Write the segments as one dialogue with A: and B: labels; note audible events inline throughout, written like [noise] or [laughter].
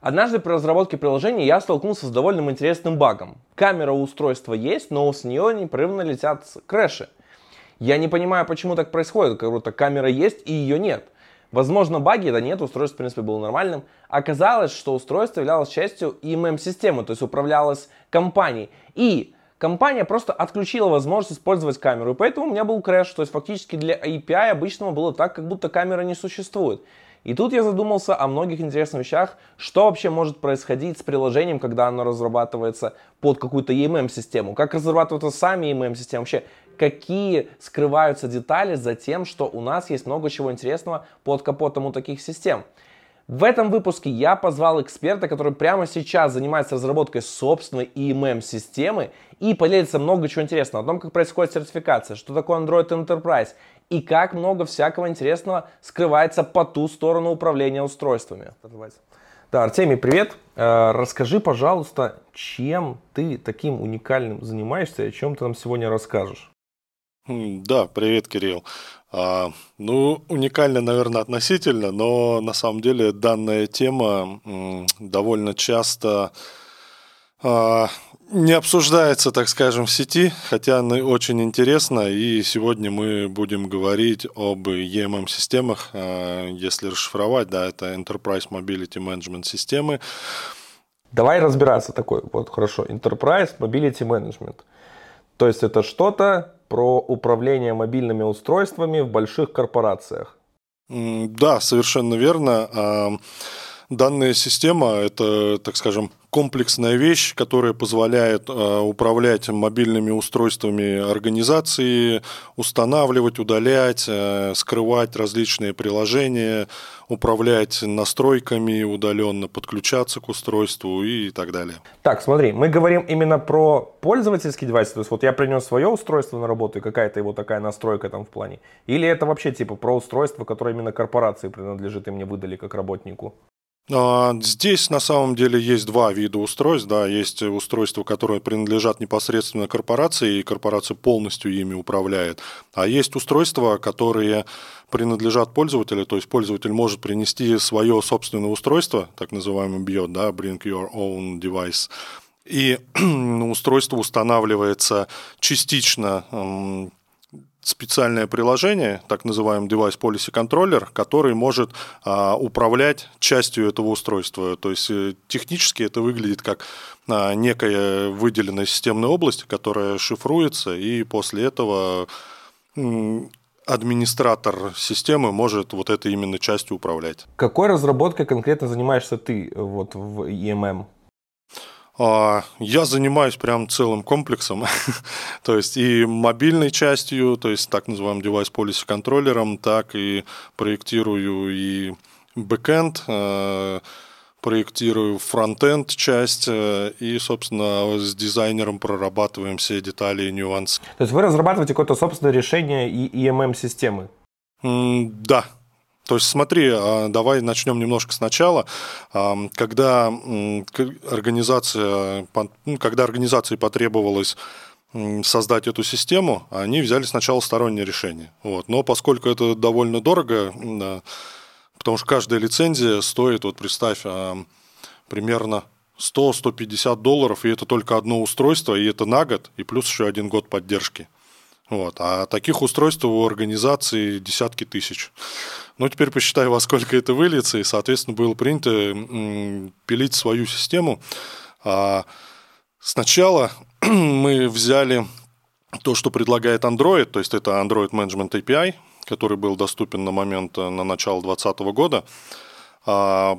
A: Однажды при разработке приложения я столкнулся с довольно интересным багом. Камера у устройства есть, но с нее непрерывно летят крэши. Я не понимаю, почему так происходит, как будто камера есть и ее нет. Возможно, баги, да нет, устройство, в принципе, было нормальным. Оказалось, что устройство являлось частью EMM-системы, то есть управлялось компанией. И компания просто отключила возможность использовать камеру. И поэтому у меня был крэш. То есть фактически для API обычного было так, как будто камера не существует. И тут я задумался о многих интересных вещах, что вообще может происходить с приложением, когда оно разрабатывается под какую-то EMM-систему, как разрабатываются сами EMM-системы, вообще какие скрываются детали за тем, что у нас есть много чего интересного под капотом у таких систем. В этом выпуске я позвал эксперта, который прямо сейчас занимается разработкой собственной EMM-системы и поделится много чего интересного. О том, как происходит сертификация, что такое Android Enterprise и как много всякого интересного скрывается по ту сторону управления устройствами. Да, Артемий, привет. Э, расскажи, пожалуйста, чем ты таким уникальным занимаешься и о чем ты нам сегодня расскажешь?
B: Да, привет, Кирилл. А, ну, уникально, наверное, относительно, но на самом деле данная тема м, довольно часто а, не обсуждается, так скажем, в сети, хотя она очень интересна, и сегодня мы будем говорить об EMM-системах, а, если расшифровать, да, это Enterprise Mobility Management системы.
A: Давай разбираться такой, вот хорошо, Enterprise Mobility Management. То есть это что-то, про управление мобильными устройствами в больших корпорациях.
B: Да, совершенно верно. Данная система – это, так скажем, комплексная вещь, которая позволяет э, управлять мобильными устройствами организации, устанавливать, удалять, э, скрывать различные приложения, управлять настройками удаленно, подключаться к устройству и так далее.
A: Так, смотри, мы говорим именно про пользовательский девайс, то есть вот я принес свое устройство на работу и какая-то его такая настройка там в плане, или это вообще типа про устройство, которое именно корпорации принадлежит и мне выдали как работнику?
B: А, здесь на самом деле есть два вида устройств. Да, есть устройства, которые принадлежат непосредственно корпорации, и корпорация полностью ими управляет. А есть устройства, которые принадлежат пользователю, то есть пользователь может принести свое собственное устройство, так называемый BIOD, да, Bring Your Own Device, и [clears throat] устройство устанавливается частично специальное приложение, так называемый Device Policy Controller, который может а, управлять частью этого устройства. То есть э, технически это выглядит как а, некая выделенная системная область, которая шифруется, и после этого администратор системы может вот этой именно частью управлять.
A: Какой разработкой конкретно занимаешься ты вот в EMM?
B: А, я занимаюсь прям целым комплексом, [laughs] то есть и мобильной частью, то есть так называемым девайс policy контроллером, так и проектирую и бэкэнд, э, проектирую фронтенд часть э, и, собственно, с дизайнером прорабатываем все детали и нюансы.
A: То есть вы разрабатываете какое-то собственное решение и EMM-системы?
B: Да, то есть смотри, а, давай начнем немножко сначала. Когда организация, ну, когда организации потребовалось создать эту систему, они взяли сначала стороннее решение. Вот. Но поскольку это довольно дорого, потому что каждая лицензия стоит, вот представь, примерно 100-150 долларов, и это только одно устройство, и это на год, и плюс еще один год поддержки. Вот. А таких устройств у организации десятки тысяч. Ну, теперь посчитай, во сколько это выльется, и, соответственно, было принято пилить свою систему. А сначала [clears throat] мы взяли то, что предлагает Android, то есть это Android Management API, который был доступен на момент, э, на начало 2020 года. А,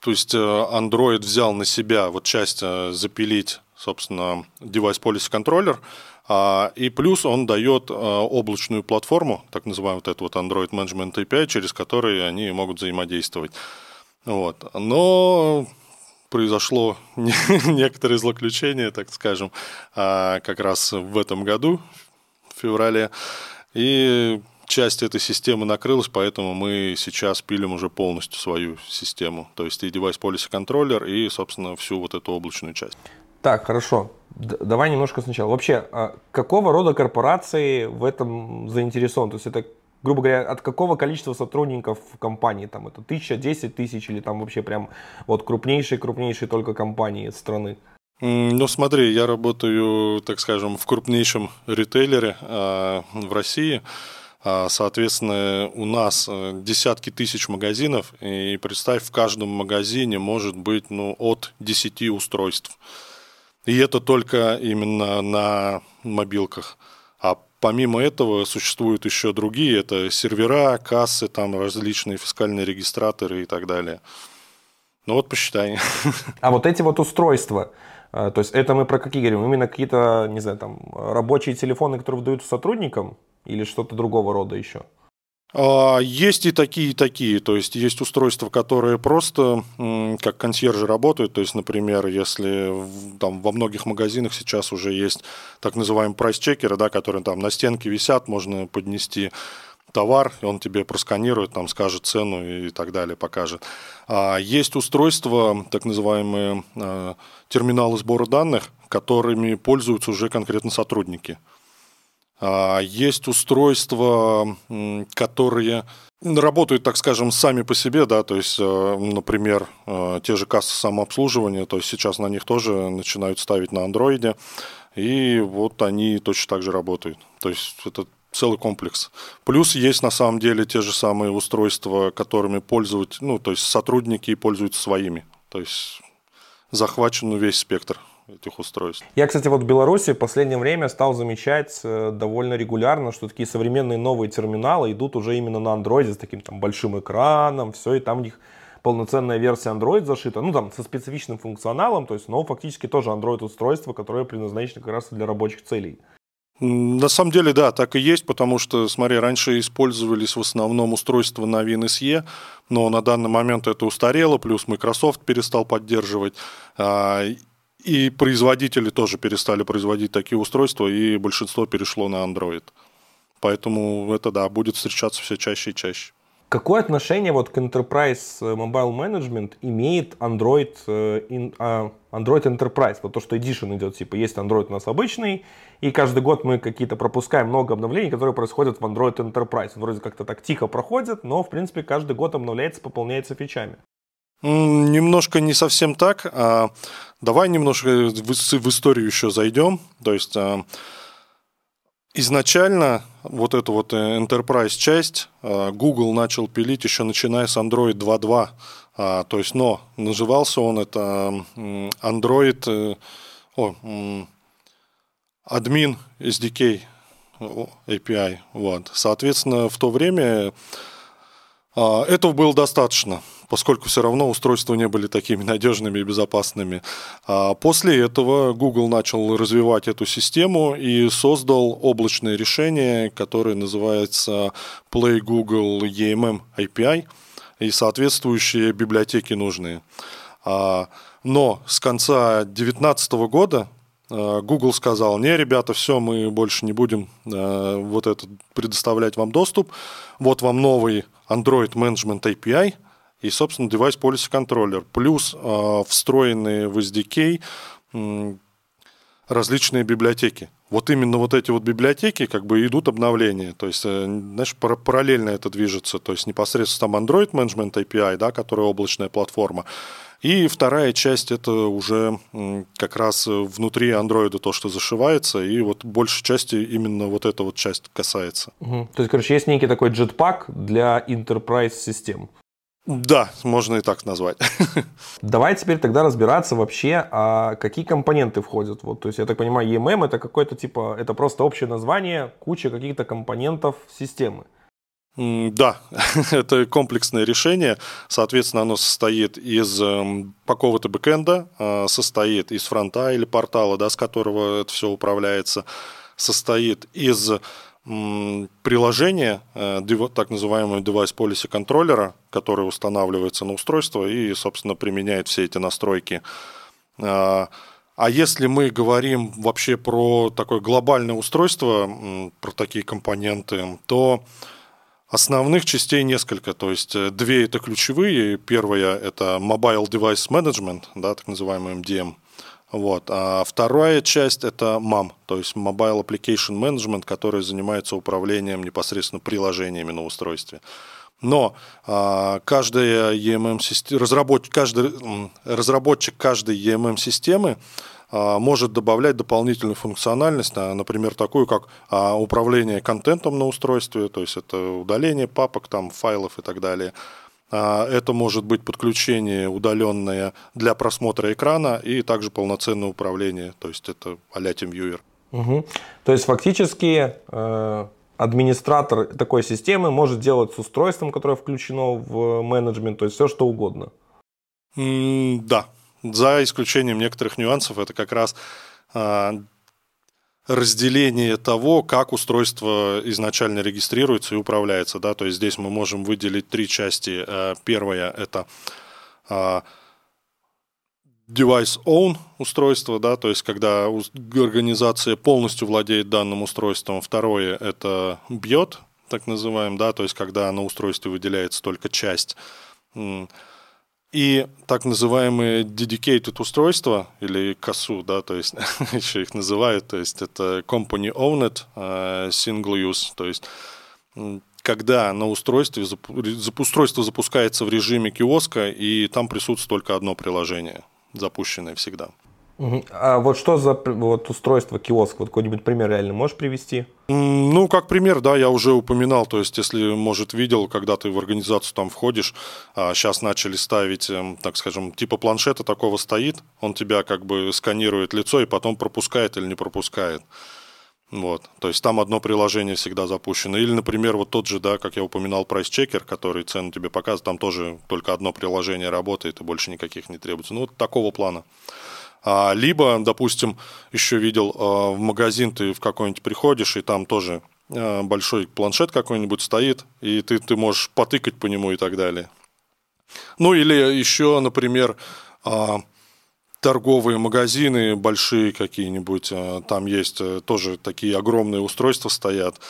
B: то есть э, Android взял на себя вот часть э, запилить, собственно, Device Policy Controller – а, и плюс он дает а, облачную платформу, так называемую вот эту вот Android Management API, через которую они могут взаимодействовать. Вот. Но произошло [laughs] некоторое злоключение, так скажем, а, как раз в этом году, в феврале. И часть этой системы накрылась, поэтому мы сейчас пилим уже полностью свою систему. То есть и Device Policy Controller, и, собственно, всю вот эту облачную часть.
A: Так, хорошо. Давай немножко сначала. Вообще, а какого рода корпорации в этом заинтересованы? То есть это грубо говоря, от какого количества сотрудников в компании? Там это тысяча, десять тысяч или там вообще прям вот крупнейшие-крупнейшие только компании страны?
B: Ну смотри, я работаю, так скажем, в крупнейшем ритейлере э, в России. А, соответственно, у нас э, десятки тысяч магазинов, и представь, в каждом магазине может быть ну, от 10 устройств. И это только именно на мобилках. А помимо этого существуют еще другие, это сервера, кассы, там различные фискальные регистраторы и так далее. Ну вот посчитай. [laughs]
A: А вот эти вот устройства, э, то есть это мы про какие говорим? Именно какие-то, не знаю, там рабочие телефоны, которые выдают сотрудникам или что-то другого рода еще?
B: А, есть и такие, и такие. То есть есть устройства, которые просто как консьержи работают. То есть, например, если там во многих магазинах сейчас уже есть так называемые прайс-чекеры, да, которые там на стенке висят, можно поднести товар, и он тебе просканирует, там скажет цену и так далее, покажет. А есть устройства, так называемые а, терминалы сбора данных, которыми пользуются уже конкретно сотрудники. А, есть устройства, которые работают, так скажем, сами по себе, да, то есть, э, например, э, те же кассы самообслуживания, то есть сейчас на них тоже начинают ставить на андроиде, и вот они точно так же работают. То есть это целый комплекс. Плюс есть на самом деле те же самые устройства, которыми пользуются, ну, то есть сотрудники пользуются своими. То есть захвачен весь спектр этих устройств.
A: Я, кстати, вот в Беларуси в последнее время стал замечать э, довольно регулярно, что такие современные новые терминалы идут уже именно на андроиде с таким там большим экраном, все, и там у них полноценная версия Android зашита, ну там со специфичным функционалом, то есть, но фактически тоже Android устройство, которое предназначено как раз для рабочих целей.
B: На самом деле, да, так и есть, потому что, смотри, раньше использовались в основном устройства на WinSE, но на данный момент это устарело, плюс Microsoft перестал поддерживать. И производители тоже перестали производить такие устройства, и большинство перешло на Android. Поэтому это, да, будет встречаться все чаще и чаще.
A: Какое отношение вот к Enterprise э, Mobile Management имеет Android, э, а, Android Enterprise? Вот то, что Edition идет, типа есть Android у нас обычный, и каждый год мы какие-то пропускаем много обновлений, которые происходят в Android Enterprise. вроде как-то так тихо проходит, но в принципе каждый год обновляется, пополняется фичами.
B: Немножко не совсем так. А давай немножко в историю еще зайдем. То есть а, изначально вот эту вот э, enterprise часть а, Google начал пилить еще начиная с Android 2.2. То есть, но назывался он это Android э, о, админ SDK API. Вот. Соответственно, в то время этого было достаточно поскольку все равно устройства не были такими надежными и безопасными. А после этого Google начал развивать эту систему и создал облачное решение, которое называется Play Google EMM API и соответствующие библиотеки нужные. А, но с конца 2019 года а, Google сказал, не, ребята, все, мы больше не будем вот это предоставлять вам доступ. Вот вам новый Android Management API – и, собственно, Device Policy Controller, плюс э, встроенные в SDK э, различные библиотеки. Вот именно вот эти вот библиотеки как бы идут обновления, то есть, э, знаешь, параллельно это движется, то есть непосредственно там Android Management API, да, которая облачная платформа, и вторая часть это уже как раз внутри андроида то, что зашивается, и вот большей части именно вот эта вот часть касается.
A: Угу. То есть, короче, есть некий такой jetpack для enterprise систем.
B: Да, можно и так назвать. [laughs]
A: Давай теперь тогда разбираться вообще, а какие компоненты входят. Вот, то есть, я так понимаю, EMM это какое-то типа, это просто общее название, куча каких-то компонентов системы.
B: Да, [laughs] это комплексное решение. Соответственно, оно состоит из эм, какого-то бэкэнда, а, состоит из фронта или портала, да, с которого это все управляется, состоит из приложение, э, так называемого device policy контроллера, который устанавливается на устройство и, собственно, применяет все эти настройки. А, а если мы говорим вообще про такое глобальное устройство, про такие компоненты, то основных частей несколько. То есть э, две это ключевые. Первая это Mobile Device Management, да, так называемый MDM. Вот. А вторая часть это MAM, то есть Mobile Application Management, который занимается управлением непосредственно приложениями на устройстве. Но а, каждая EMM разработчик, каждый, разработчик каждой EMM-системы а, может добавлять дополнительную функциональность, например, такую как а, управление контентом на устройстве, то есть это удаление папок, там, файлов и так далее. А, это может быть подключение удаленное для просмотра экрана и также полноценное управление, то есть это а-ля TeamViewer.
A: Угу. То есть фактически э, администратор такой системы может делать с устройством, которое включено в менеджмент, то есть все что угодно.
B: Mm, да, за исключением некоторых нюансов, это как раз а, разделение того, как устройство изначально регистрируется и управляется. Да? То есть здесь мы можем выделить три части. Э, первая – это а, device own устройство, да, то есть когда организация полностью владеет данным устройством. Второе – это BIOT, так называем, да, то есть когда на устройстве выделяется только часть и так называемые dedicated устройства, или косу, да, то есть [laughs] еще их называют, то есть это company owned uh, single use, то есть когда на устройстве, устройство запускается в режиме киоска, и там присутствует только одно приложение, запущенное всегда.
A: А вот что за вот устройство киоск? Вот какой-нибудь пример реально можешь привести?
B: Ну, как пример, да, я уже упоминал. То есть, если, может, видел, когда ты в организацию там входишь, а сейчас начали ставить, эм, так скажем, типа планшета такого стоит, он тебя как бы сканирует лицо и потом пропускает или не пропускает. Вот. То есть там одно приложение всегда запущено. Или, например, вот тот же, да, как я упоминал, Checker, который цену тебе показывает, там тоже только одно приложение работает и больше никаких не требуется. Ну, вот такого плана. А, либо, допустим, еще видел а, в магазин ты в какой-нибудь приходишь, и там тоже а, большой планшет какой-нибудь стоит, и ты, ты можешь потыкать по нему и так далее. Ну или еще, например, торговые магазины большие какие-нибудь, там есть э, тоже такие огромные устройства стоят,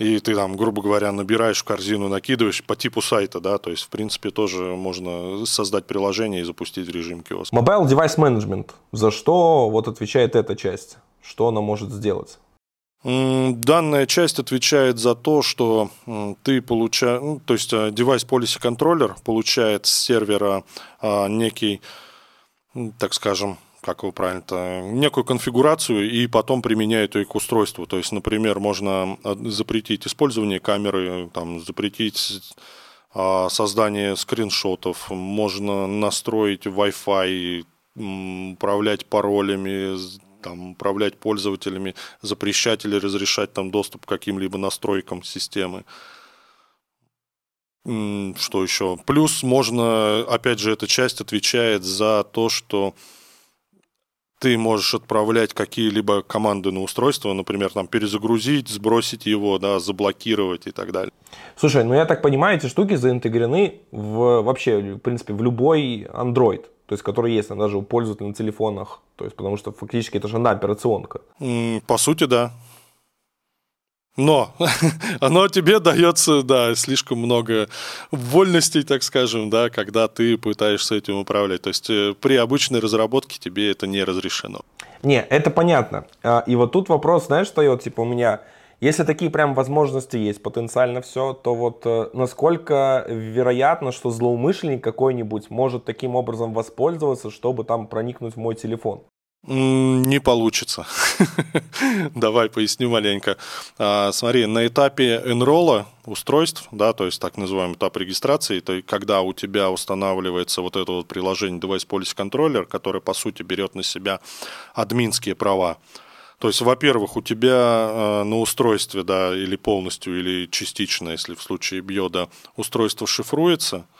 B: и ты там, грубо говоря, набираешь в корзину, накидываешь по типу сайта, да, то есть, в принципе, тоже можно создать приложение и запустить режим киоска.
A: Mobile Device Management. За что вот отвечает эта часть? Что она может сделать?
B: Данная часть отвечает за то, что ты получаешь, ну, то есть э, девайс Policy Controller получает с сервера а, некий, так скажем, как его правильно-то, некую конфигурацию и потом применяет ее к устройству. То есть, например, можно а, запретить использование камеры, там, запретить а, создание скриншотов, можно настроить Wi-Fi, управлять паролями, там, управлять пользователями, запрещать или разрешать там доступ к каким-либо настройкам системы. Что еще? Плюс можно, опять же, эта часть отвечает за то, что ты можешь отправлять какие-либо команды на устройство, например, там перезагрузить, сбросить его, да, заблокировать и так далее.
A: Слушай, ну я так понимаю, эти штуки заинтегрены в, вообще, в принципе, в любой Android, то есть который есть даже у пользователей на телефонах, то есть потому что фактически это же одна операционка.
B: По сути, да. Но [laughs] оно тебе дается, да, слишком много вольностей, так скажем, да, когда ты пытаешься этим управлять. То есть э, при обычной разработке тебе это не разрешено.
A: Не, это понятно. А, и вот тут вопрос, знаешь, встает, типа у меня, если такие прям возможности есть, потенциально все, то вот э, насколько вероятно, что злоумышленник какой-нибудь может таким образом воспользоваться, чтобы там проникнуть в мой телефон?
B: Не получится. [laughs] Давай поясню маленько. А, смотри, на этапе энролла устройств, да, то есть так называемый этап регистрации, то когда у тебя устанавливается вот это вот приложение Device Policy Controller, которое по сути берет на себя админские права. То есть, во-первых, у тебя а, на устройстве, да, или полностью, или частично, если в случае биода, устройство шифруется –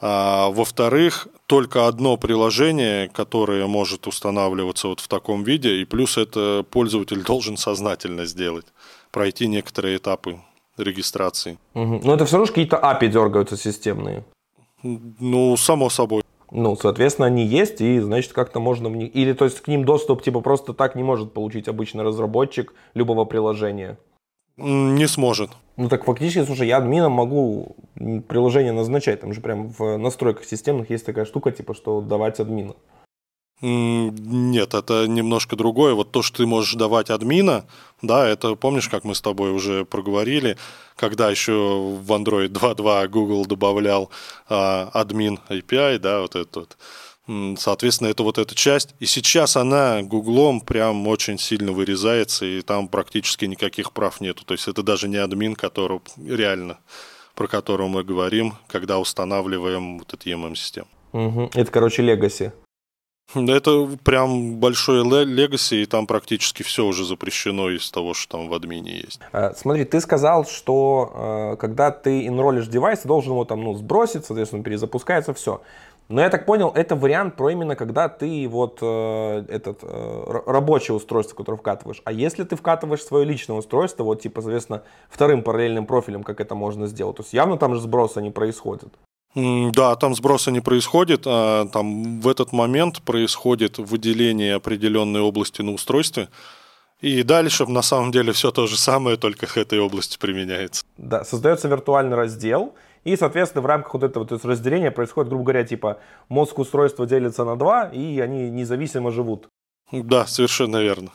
B: а, во-вторых, только одно приложение, которое может устанавливаться вот в таком виде, и плюс это пользователь должен сознательно сделать, пройти некоторые этапы регистрации.
A: Угу. Но это все равно какие-то API дергаются системные.
B: Ну, само собой.
A: Ну, соответственно, они есть, и, значит, как-то можно в них... Или, то есть, к ним доступ, типа, просто так не может получить обычный разработчик любого приложения.
B: Не сможет.
A: Ну так фактически, слушай, я админом могу приложение назначать. Там же прям в настройках системных есть такая штука, типа, что давать админа.
B: Нет, это немножко другое. Вот то, что ты можешь давать админа, да, это помнишь, как мы с тобой уже проговорили, когда еще в Android 2.2 Google добавлял а, админ API, да, вот этот вот. Соответственно, это вот эта часть. И сейчас она гуглом прям очень сильно вырезается, и там практически никаких прав нету. То есть это даже не админ, который реально, про которого мы говорим, когда устанавливаем вот эту EMM-систему.
A: Угу. Это, короче, легаси.
B: Это прям большой легаси, и там практически все уже запрещено из того, что там в админе есть.
A: А, смотри, ты сказал, что э, когда ты инролишь девайс, ты должен его там ну, сбросить, соответственно, перезапускается все. Но я так понял, это вариант про именно когда ты вот э, этот э, рабочее устройство, которое вкатываешь. А если ты вкатываешь свое личное устройство, вот типа, соответственно, вторым параллельным профилем, как это можно сделать, то есть явно там же сброса не происходит.
B: Да, там сброса не происходит. А там в этот момент происходит выделение определенной области на устройстве. И дальше на самом деле все то же самое, только к [laughs] этой области применяется.
A: Да, создается виртуальный раздел, и, соответственно, в рамках вот этого то есть разделения происходит, грубо говоря, типа мозг устройства делится на два, и они независимо живут.
B: Да, совершенно верно.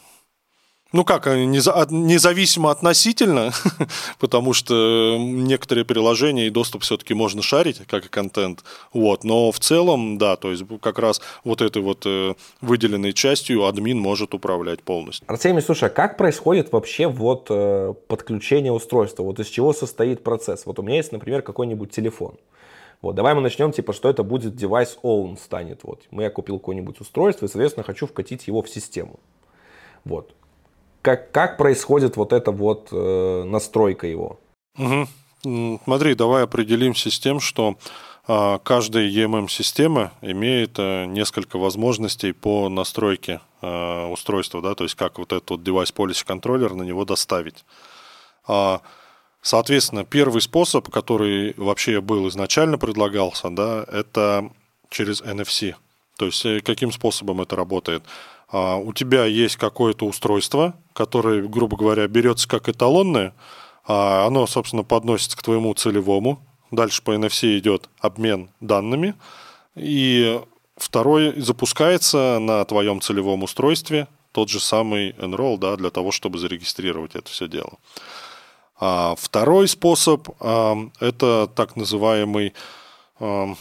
B: Ну как, независимо относительно, [laughs] потому что некоторые приложения и доступ все-таки можно шарить, как и контент. Вот, но в целом, да, то есть как раз вот этой вот э, выделенной частью админ может управлять полностью.
A: Артемий, слушай, а как происходит вообще вот э, подключение устройства? Вот из чего состоит процесс? Вот у меня есть, например, какой-нибудь телефон. Вот, давай мы начнем, типа, что это будет девайс own станет. Вот, я купил какое-нибудь устройство и, соответственно, хочу вкатить его в систему. Вот как, как происходит вот эта вот э, настройка его?
B: Угу. Смотри, давай определимся с тем, что э, каждая EMM-система имеет э, несколько возможностей по настройке э, устройства, да, то есть как вот этот вот девайс policy контроллер на него доставить. А, соответственно, первый способ, который вообще был изначально предлагался, да, это через NFC. То есть э, каким способом это работает? А, у тебя есть какое-то устройство, которое, грубо говоря, берется как эталонное, а оно, собственно, подносится к твоему целевому, дальше по NFC идет обмен данными, и второй запускается на твоем целевом устройстве, тот же самый enroll, да, для того, чтобы зарегистрировать это все дело. А второй способ а, это так называемый а,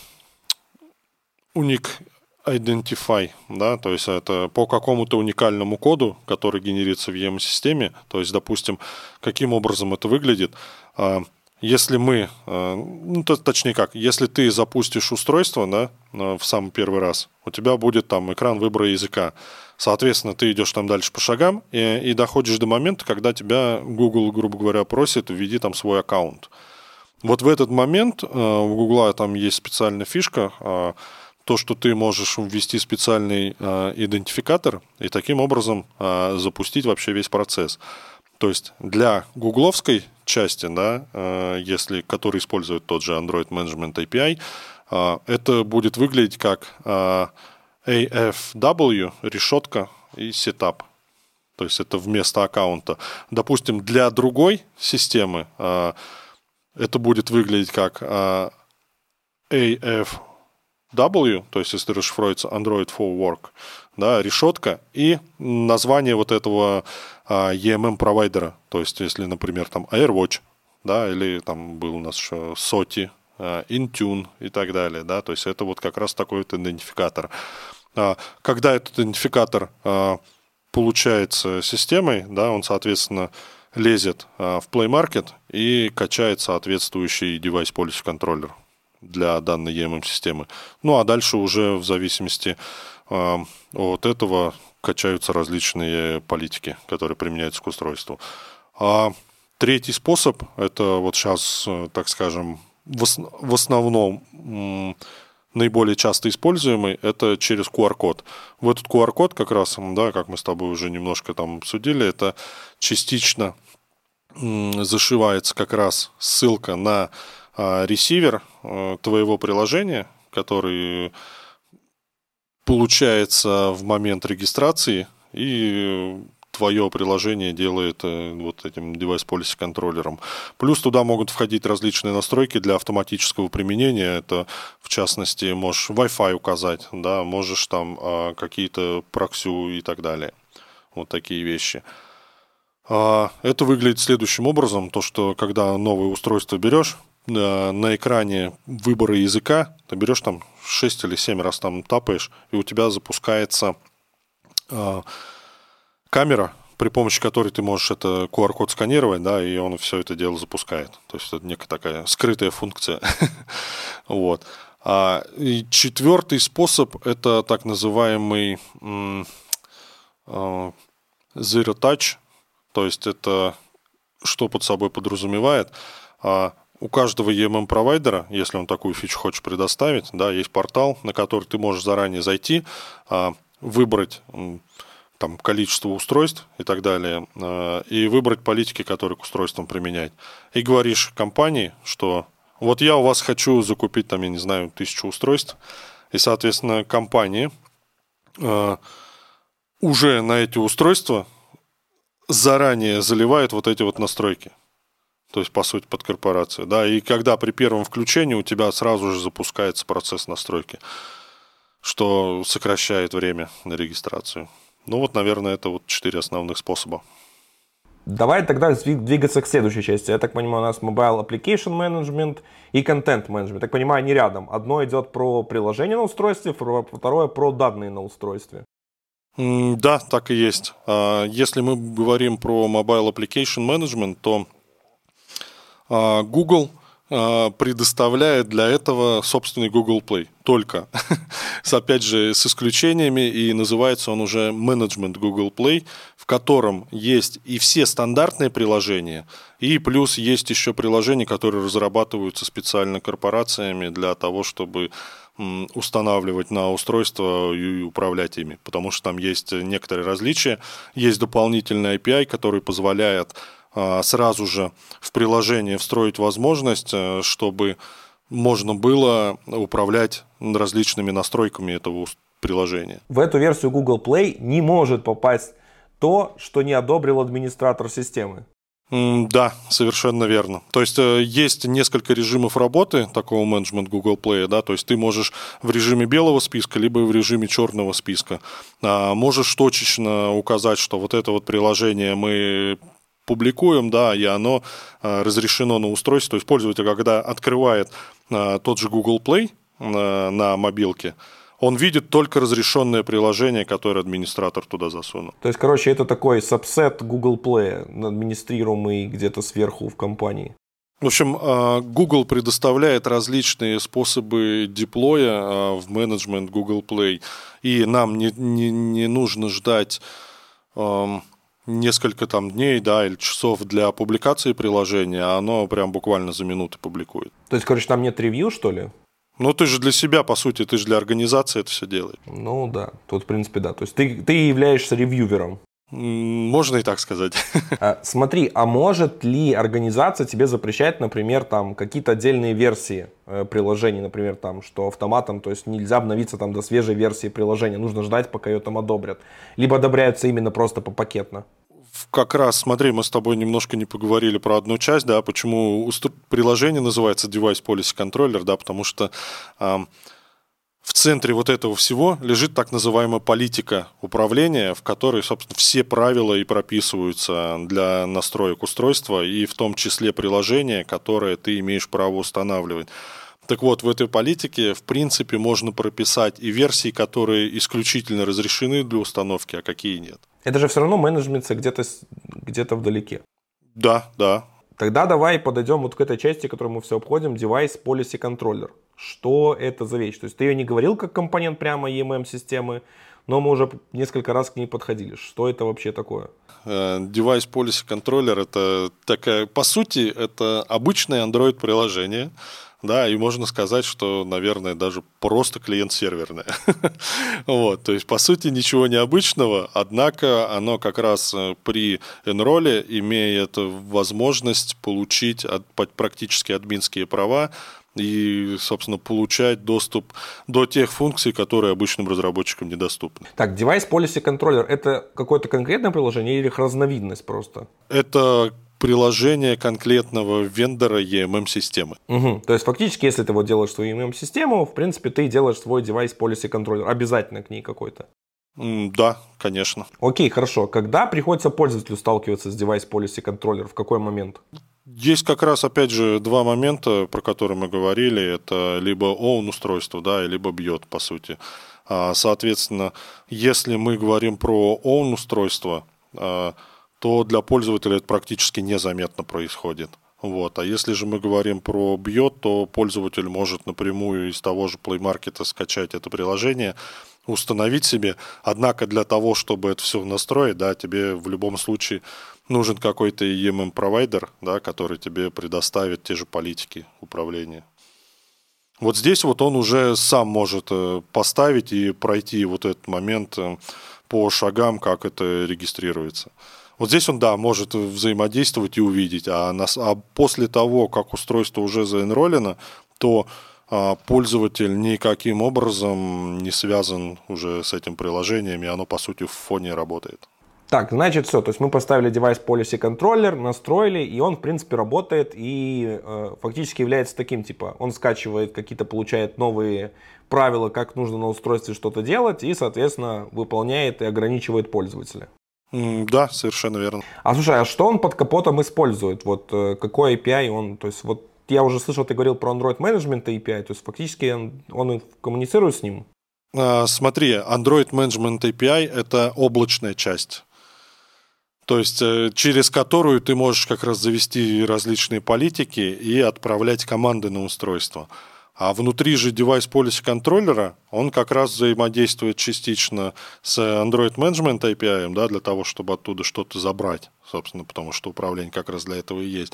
B: уник Identify, да, то есть это по какому-то уникальному коду, который генерится в EM-системе, то есть, допустим, каким образом это выглядит. А, если мы, а, ну, точнее как, если ты запустишь устройство да, в самый первый раз, у тебя будет там экран выбора языка. Соответственно, ты идешь там дальше по шагам и, и доходишь до момента, когда тебя Google, грубо говоря, просит введи там свой аккаунт. Вот в этот момент а, у Google там есть специальная фишка, то, что ты можешь ввести специальный э, идентификатор и таким образом э, запустить вообще весь процесс. То есть для гугловской части, да, э, если, который использует тот же Android Management API, э, это будет выглядеть как э, AFW, решетка и сетап. То есть это вместо аккаунта. Допустим, для другой системы э, это будет выглядеть как э, AF W, то есть если расшифруется Android for Work, да, решетка и название вот этого а, EMM провайдера. То есть если, например, там AirWatch, да, или там был у нас еще SOTI, а, Intune и так далее, да, то есть это вот как раз такой вот идентификатор. А, когда этот идентификатор получается системой, да, он, соответственно, лезет в Play Market и качает соответствующий девайс policy контроллер для данной EMM-системы. Ну а дальше уже в зависимости э, от этого качаются различные политики, которые применяются к устройству. А третий способ, это вот сейчас, э, так скажем, в основном наиболее часто используемый, это через QR-код. В этот QR-код как раз, да, как мы с тобой уже немножко там обсудили, это частично зашивается как раз ссылка на ресивер э, твоего приложения, который получается в момент регистрации, и твое приложение делает э, вот этим девайс policy контроллером. Плюс туда могут входить различные настройки для автоматического применения. Это, в частности, можешь Wi-Fi указать, да, можешь там а, какие-то проксю и так далее. Вот такие вещи. А, это выглядит следующим образом, то что когда новое устройство берешь, на экране выбора языка, ты берешь там 6 или 7 раз там тапаешь, и у тебя запускается э, камера, при помощи которой ты можешь это QR-код сканировать, да, и он все это дело запускает. То есть это некая такая скрытая функция. [laughs] вот. А, и четвертый способ – это так называемый м, э, Zero Touch, то есть это что под собой подразумевает? А, у каждого EMM-провайдера, если он такую фичу хочет предоставить, да, есть портал, на который ты можешь заранее зайти, а, выбрать там, количество устройств и так далее, а, и выбрать политики, которые к устройствам применять. И говоришь компании, что вот я у вас хочу закупить, там, я не знаю, тысячу устройств, и, соответственно, компании а, уже на эти устройства заранее заливают вот эти вот настройки то есть, по сути, под корпорацию. Да, и когда при первом включении у тебя сразу же запускается процесс настройки, что сокращает время на регистрацию. Ну вот, наверное, это вот четыре основных способа.
A: Давай тогда двигаться к следующей части. Я так понимаю, у нас Mobile Application Management и Content Management. Я так понимаю, они рядом. Одно идет про приложение на устройстве, второе про данные на устройстве.
B: Да, так и есть. А, если мы говорим про Mobile Application Management, то Google а, предоставляет для этого собственный Google Play. Только. с, опять же, с исключениями, и называется он уже Management Google Play, в котором есть и все стандартные приложения, и плюс есть еще приложения, которые разрабатываются специально корпорациями для того, чтобы устанавливать на устройство и управлять ими, потому что там есть некоторые различия. Есть дополнительный API, который позволяет а, сразу же в приложение встроить возможность, э, чтобы можно было управлять различными настройками этого приложения.
A: В эту версию Google Play не может попасть то, что не одобрил администратор системы.
B: Да, совершенно верно. То есть э, есть несколько режимов работы такого менеджмент Google Play, да, то есть ты можешь в режиме белого списка, либо в режиме черного списка. А, можешь точечно указать, что вот это вот приложение мы публикуем, да, и оно э, разрешено на устройство. То есть пользователь, когда открывает э, тот же Google Play э, на мобилке, он видит только разрешенное приложение, которое администратор туда засунул.
A: То есть, короче, это такой сабсет Google Play, администрируемый где-то сверху в компании.
B: В общем, Google предоставляет различные способы деплоя в менеджмент Google Play, и нам не, не, не нужно ждать эм, несколько там дней, да, или часов для публикации приложения, а оно прям буквально за минуты публикует.
A: То есть, короче, там нет ревью, что ли?
B: Ну, ты же для себя, по сути, ты же для организации это все делаешь.
A: Ну, да. Тут, в принципе, да. То есть, ты, ты являешься ревьювером.
B: Можно и так сказать. [laughs]
A: А, смотри, а может ли организация тебе запрещать, например, там какие-то отдельные версии э, приложений, например, там, что автоматом, то есть нельзя обновиться там до свежей версии приложения, нужно ждать, пока ее там одобрят, либо одобряются именно просто по пакетно?
B: Как раз, смотри, мы с тобой немножко не поговорили про одну часть, да, почему приложение называется Device Policy Controller, да, потому что э, в центре вот этого всего лежит так называемая политика управления, в которой, собственно, все правила и прописываются для настроек устройства, и в том числе приложения, которое ты имеешь право устанавливать. Так вот, в этой политике, в принципе, можно прописать и версии, которые исключительно разрешены для установки, а какие нет.
A: Это же все равно менеджмент где-то где вдалеке.
B: Да, да.
A: Тогда давай подойдем вот к этой части, которую мы все обходим, девайс Policy Controller. Что это за вещь? То есть ты ее не говорил как компонент прямо EMM-системы, но мы уже несколько раз к ней подходили. Что это вообще такое?
B: Э, Device Policy Controller это такая, по сути, это обычное Android-приложение, да, и можно сказать, что, наверное, даже просто клиент-серверное. [laughs] вот, то есть, по сути, ничего необычного, однако оно как раз э, при энроле имеет возможность получить от, практически админские права и, собственно, получать доступ до тех функций, которые обычным разработчикам недоступны.
A: Так, Device Policy Controller – это какое-то конкретное приложение или их разновидность просто?
B: Это приложение конкретного вендора EMM-системы.
A: Угу. То есть фактически, если ты вот делаешь свою EMM-систему, в принципе, ты делаешь свой девайс policy controller, обязательно к ней какой-то.
B: Да, конечно.
A: Окей, хорошо. Когда приходится пользователю сталкиваться с девайс policy controller? В какой момент?
B: Есть как раз, опять же, два момента, про которые мы говорили. Это либо own устройство, да, либо бьет, по сути. А, соответственно, если мы говорим про own устройство, а, то для пользователя это практически незаметно происходит. Вот. А если же мы говорим про бьет, то пользователь может напрямую из того же Play Market скачать это приложение, установить себе. Однако для того, чтобы это все настроить, да, тебе в любом случае нужен какой-то EMM-провайдер, да, который тебе предоставит те же политики управления. Вот здесь вот он уже сам может э, поставить и пройти вот этот момент э, по шагам, как это регистрируется. Вот здесь он, да, может взаимодействовать и увидеть, а, нас, а после того, как устройство уже заэнролено, то а, пользователь никаким образом не связан уже с этим приложением, и оно, по сути, в фоне работает.
A: Так, значит, все. То есть мы поставили девайс Policy Controller, настроили, и он, в принципе, работает и э, фактически является таким, типа, он скачивает какие-то, получает новые правила, как нужно на устройстве что-то делать, и, соответственно, выполняет и ограничивает пользователя.
B: Да, совершенно верно.
A: А слушай, а что он под капотом использует? Вот э, какой API он, то есть вот я уже слышал, ты говорил про Android Management API, то есть фактически он, он коммуницирует с ним?
B: А, смотри, Android Management API – это облачная часть. То есть э, через которую ты можешь как раз завести различные политики и отправлять команды на устройство. А внутри же девайс policy контроллера, он как раз взаимодействует частично с Android Management API, да, для того, чтобы оттуда что-то забрать, собственно, потому что управление как раз для этого и есть.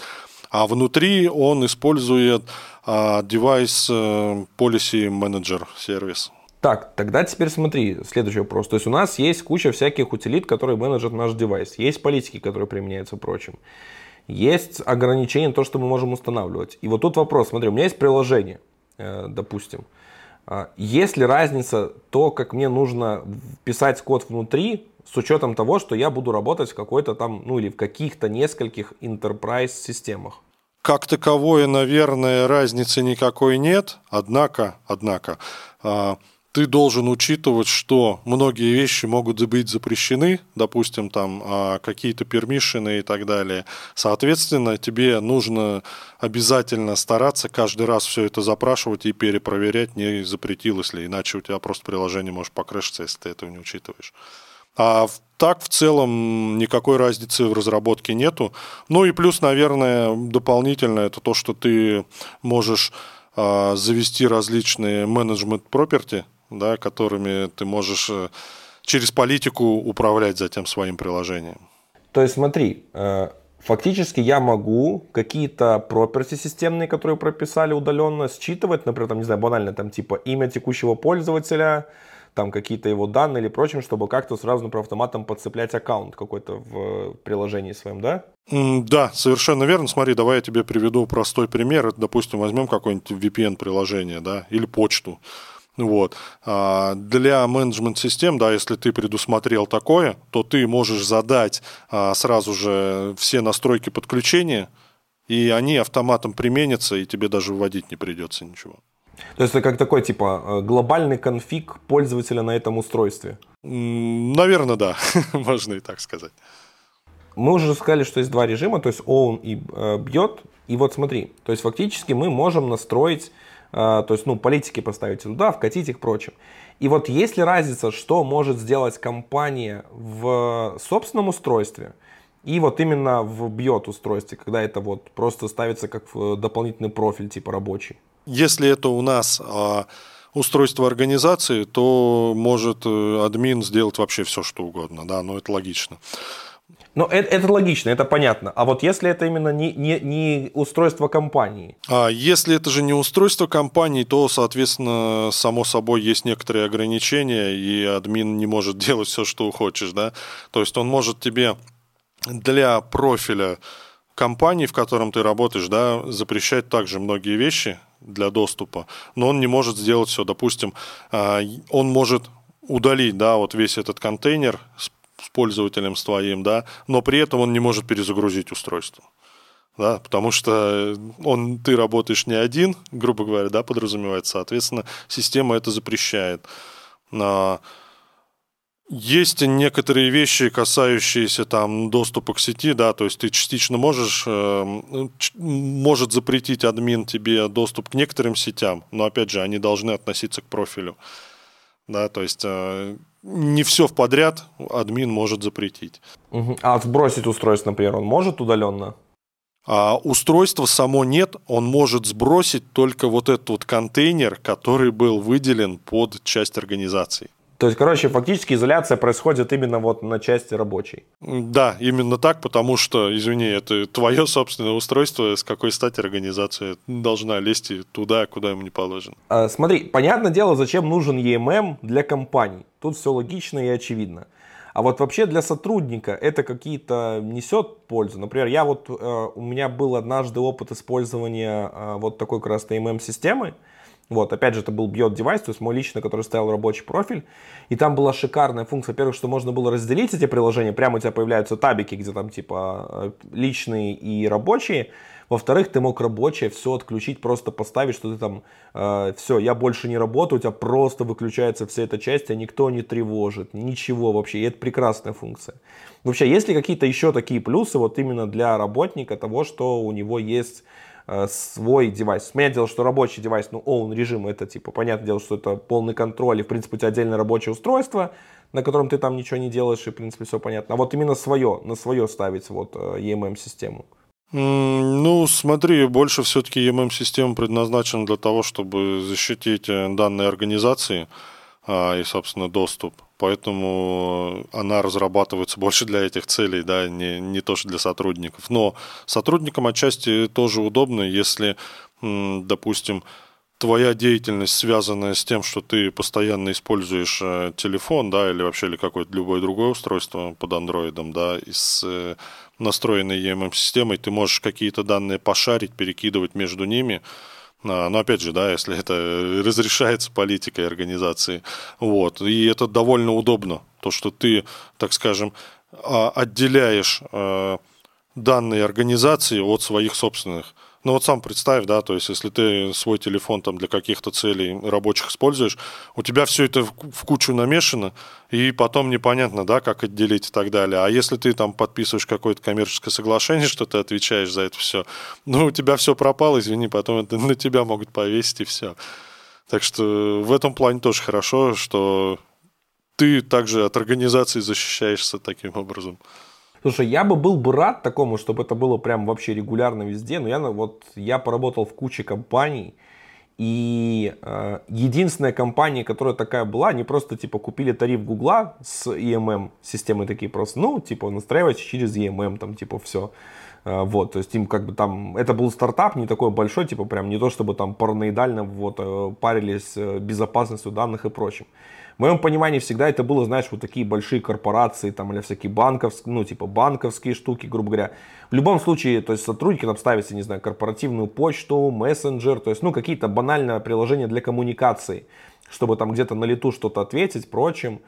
B: А внутри он использует а, девайс Policy Manager сервис.
A: Так, тогда теперь смотри, следующий вопрос. То есть у нас есть куча всяких утилит, которые менеджат наш девайс. Есть политики, которые применяются прочим. Есть ограничения, то, что мы можем устанавливать. И вот тут вопрос, смотри, у меня есть приложение – допустим. А, есть ли разница то, как мне нужно писать код внутри, с учетом того, что я буду работать в какой-то там, ну или в каких-то нескольких enterprise системах?
B: Как таковое, наверное, разницы никакой нет. Однако, однако, а, ты должен учитывать, что многие вещи могут быть запрещены, допустим, там а, какие-то пермишины и так далее. Соответственно, тебе нужно обязательно стараться каждый раз все это запрашивать и перепроверять, не запретилось ли, иначе у тебя просто приложение может покрэшиться, если ты этого не учитываешь. А так в целом никакой разницы в разработке нету. Ну и плюс, наверное, дополнительно это то, что ты можешь а, завести различные менеджмент property, да, которыми ты можешь э, через политику управлять затем своим приложением.
A: То есть смотри, э, фактически я могу какие-то property системные, которые прописали удаленно, считывать, например, там, не знаю, банально, там, типа имя текущего пользователя, там какие-то его данные или прочим, чтобы как-то сразу, например, автоматом подцеплять аккаунт какой-то в приложении своем, да?
B: Да, совершенно верно. Смотри, давай я тебе приведу простой пример. Допустим, возьмем какое-нибудь VPN-приложение, да, или почту. Вот. А, для менеджмент-систем, да, если ты предусмотрел такое, то ты можешь задать а, сразу же все настройки подключения, и они автоматом применятся, и тебе даже вводить не придется ничего.
A: То есть это как такой типа э, глобальный конфиг пользователя на этом устройстве?
B: Наверное, да, [laughs] можно и так сказать.
A: Мы уже сказали, что есть два режима, то есть own и э, бьет. И вот смотри, то есть фактически мы можем настроить то есть, ну, политики поставить туда, вкатить их прочим. И вот есть ли разница, что может сделать компания в собственном устройстве, и вот именно в бьет устройстве, когда это вот просто ставится как дополнительный профиль типа рабочий?
B: Если это у нас а, устройство организации, то может э, админ сделать вообще все, что угодно, да, но это логично.
A: Ну, это, это логично, это понятно. А вот если это именно не, не, не устройство компании?
B: А если это же не устройство компании, то, соответственно, само собой есть некоторые ограничения, и админ не может [laughs] делать все, что хочешь, да. То есть он может тебе для профиля компании, в котором ты работаешь, да, запрещать также многие вещи, для доступа, но он не может сделать все. Допустим, а, он может удалить, да, вот весь этот контейнер с, с пользователем с твоим, да, но при этом он не может перезагрузить устройство. Да, потому что он, ты работаешь не один, грубо говоря, да, подразумевается, соответственно, система это запрещает. Есть некоторые вещи, касающиеся там доступа к сети, да, то есть ты частично можешь, э, может запретить админ тебе доступ к некоторым сетям, но опять же, они должны относиться к профилю, да, то есть э, не все в подряд админ может запретить.
A: Угу. А сбросить устройство, например, он может удаленно?
B: А устройство само нет, он может сбросить только вот этот вот контейнер, который был выделен под часть организации.
A: То есть, короче, фактически изоляция происходит именно вот на части рабочей.
B: Да, именно так, потому что, извини, это твое собственное устройство, с какой стати организация должна лезть туда, куда ему не положено.
A: А, смотри, понятное дело, зачем нужен EMM для компаний. Тут все логично и очевидно. А вот вообще для сотрудника это какие-то несет пользу. Например, я вот, э, у меня был однажды опыт использования э, вот такой как раз EMM-системы. Вот, опять же, это был Beyond девайс, то есть мой личный, который ставил рабочий профиль. И там была шикарная функция. Во-первых, что можно было разделить эти приложения. Прямо у тебя появляются табики, где там типа э, личные и рабочие. Во-вторых, ты мог рабочее все отключить, просто поставить, что ты там, э, все, я больше не работаю, у тебя просто выключается вся эта часть, а никто не тревожит, ничего вообще. И это прекрасная функция. Вообще, есть ли какие-то еще такие плюсы вот именно для работника того, что у него есть свой девайс. Меня дело, что рабочий девайс, ну, own режим, это типа, понятное дело, что это полный контроль, и, в принципе, у тебя отдельное рабочее устройство, на котором ты там ничего не делаешь, и, в принципе, все понятно. А вот именно свое, на свое ставить вот э, EMM-систему.
B: Ну, смотри, больше все-таки EMM-система предназначена для того, чтобы защитить э, данные организации и, собственно, доступ поэтому она разрабатывается больше для этих целей, да, не, не то, что для сотрудников. Но сотрудникам отчасти тоже удобно, если, допустим, твоя деятельность, связанная с тем, что ты постоянно используешь э, телефон, да, или вообще или какое-то любое другое устройство под андроидом, да, и с э, настроенной EMM-системой, ты можешь какие-то данные пошарить, перекидывать между ними, а, но опять же, да, если это разрешается политикой организации. Вот. И это довольно удобно, то, что ты, так скажем, а, отделяешь а, данные организации от своих собственных. Ну вот сам представь, да, то есть если ты свой телефон там для каких-то целей рабочих используешь, у тебя все это в кучу намешано, и потом непонятно, да, как отделить и так далее. А если ты там подписываешь какое-то коммерческое соглашение, что ты отвечаешь за это все, ну у тебя все пропало, извини, потом это на тебя могут повесить и все. Так что в этом плане тоже хорошо, что ты также от организации защищаешься таким образом.
A: Слушай, я бы был бы рад такому, чтобы это было прям вообще регулярно везде, но я вот я поработал в куче компаний, и э, единственная компания, которая такая была, они просто типа купили тариф Гугла с EMM системой такие просто, ну типа настраивайте через EMM, там типа все. Э, вот, то есть им как бы там, это был стартап не такой большой, типа прям не то, чтобы там параноидально вот э, парились э, безопасностью данных и прочим. В моем понимании всегда это было, знаешь, вот такие большие корпорации, там, или всякие банковские, ну, типа банковские штуки, грубо говоря. В любом случае, то есть сотрудники там ставят, не знаю, корпоративную почту, мессенджер, то есть, ну, какие-то банальные приложения для коммуникации, чтобы там где-то на лету что-то ответить, прочим.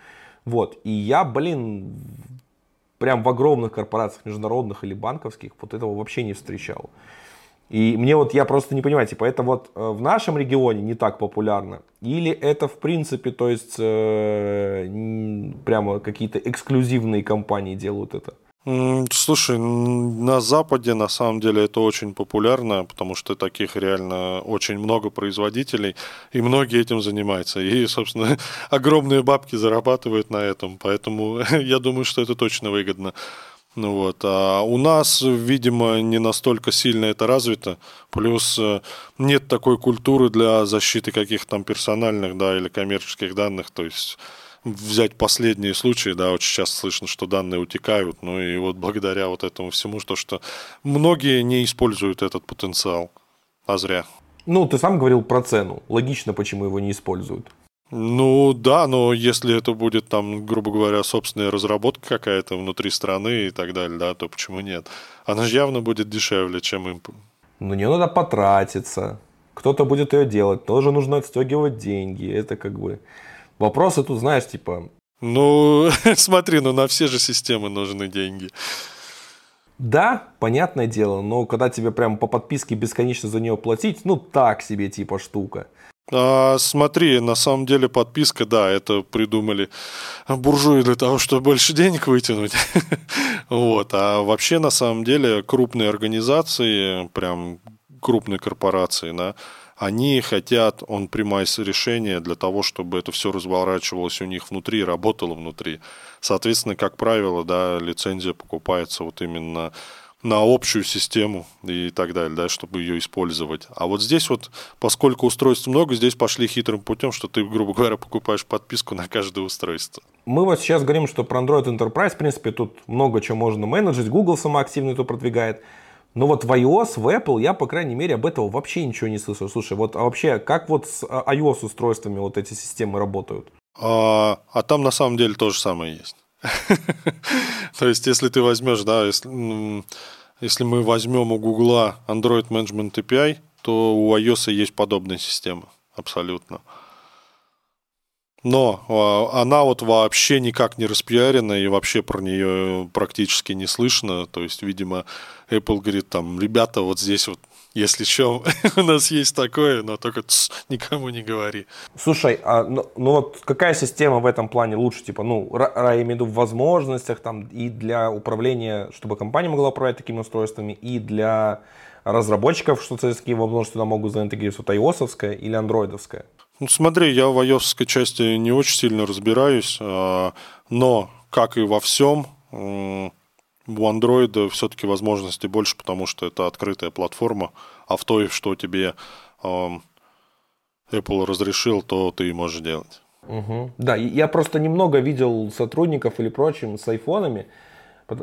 A: Вот, и я, блин, прям в огромных корпорациях, международных или банковских, вот этого вообще не встречал. И мне вот, я просто не понимаю, типа, это вот э, в нашем регионе не так популярно? Или это, в принципе, то есть, э, прямо какие-то эксклюзивные компании делают это?
B: Слушай, на Западе на самом деле это очень популярно, потому что таких реально очень много производителей, и многие этим занимаются. И, собственно, [laughs] огромные бабки зарабатывают на этом, поэтому [laughs] я думаю, что это точно выгодно. Ну вот. А у нас, видимо, не настолько сильно это развито. Плюс э, нет такой культуры для защиты каких-то там персональных, да, или коммерческих данных. То есть взять последние случаи, да, очень часто слышно, что данные утекают, ну и вот благодаря вот этому всему, то, что многие не используют этот потенциал, а зря.
A: Ну, ты сам говорил про цену. Логично, почему его не используют.
B: Ну да, но если это будет там, грубо говоря, собственная разработка какая-то внутри страны и так далее, да, то почему нет? Она же явно будет дешевле, чем им.
A: Ну не надо потратиться. кто-то будет ее делать, тоже нужно отстегивать деньги. Это как бы вопросы тут, знаешь, типа...
B: Ну, [laughs] смотри, ну на все же системы нужны деньги.
A: Да, понятное дело, но когда тебе прям по подписке бесконечно за нее платить, ну так себе типа штука.
B: А, смотри, на самом деле подписка, да, это придумали буржуи для того, чтобы больше денег вытянуть. [laughs] вот. А вообще, на самом деле, крупные организации, прям крупные корпорации, да, они хотят он прямое решение для того, чтобы это все разворачивалось у них внутри, работало внутри. Соответственно, как правило, да, лицензия покупается вот именно на общую систему и так далее, да, чтобы ее использовать. А вот здесь вот, поскольку устройств много, здесь пошли хитрым путем, что ты, грубо говоря, покупаешь подписку на каждое устройство.
A: Мы вот сейчас говорим, что про Android Enterprise, в принципе, тут много чего можно менеджить. Google сама активно это продвигает. Но вот в iOS, в Apple я, по крайней мере, об этом вообще ничего не слышал. Слушай, вот а вообще, как вот с а, iOS устройствами вот эти системы работают?
B: А, а там на самом деле то же самое есть. [laughs] То есть, если ты возьмешь, да, если, если мы возьмем у Гугла Android Management API, то у iOS есть подобная система. Абсолютно но а, она вот вообще никак не распиарена и вообще про нее практически не слышно. То есть, видимо, Apple говорит там, ребята, вот здесь вот если что, [laughs] у нас есть такое, но только тс, никому не говори.
A: Слушай, а ну, ну вот какая система в этом плане лучше? Типа, ну, я имею в виду в возможностях там и для управления, чтобы компания могла управлять такими устройствами, и для разработчиков, что такие возможности туда могут заинтегрировать, вот ios или андроидовская?
B: Ну, смотри, я в ios части не очень сильно разбираюсь, а, но, как и во всем, у Android все-таки возможностей больше, потому что это открытая платформа, а в той, что тебе Apple разрешил, то ты и можешь делать.
A: Угу. Да, я просто немного видел сотрудников или прочим с айфонами,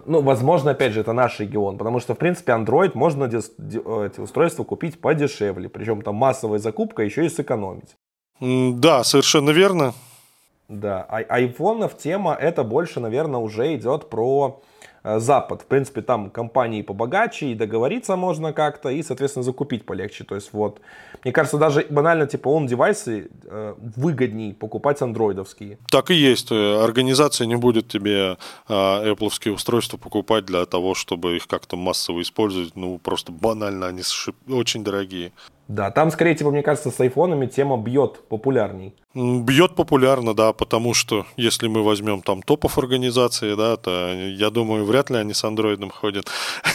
A: ну, возможно, опять же, это наш регион, потому что, в принципе, Android можно эти устройства купить подешевле, причем там массовая закупка еще и сэкономить.
B: Да, совершенно верно.
A: Да, а айфонов тема это больше, наверное, уже идет про Э, Запад. В принципе, там компании побогаче, и договориться можно как-то, и, соответственно, закупить полегче. То есть, вот, мне кажется, даже банально, типа, он девайсы э, выгодней покупать андроидовские.
B: Так и есть. Э, организация не будет тебе э, Apple устройства покупать для того, чтобы их как-то массово использовать. Ну, просто банально, они очень дорогие.
A: Да, там скорее, типа, мне кажется, с айфонами тема бьет популярней.
B: Бьет популярно, да, потому что если мы возьмем там топов организации, да, то я думаю, вряд ли они с андроидом ходят.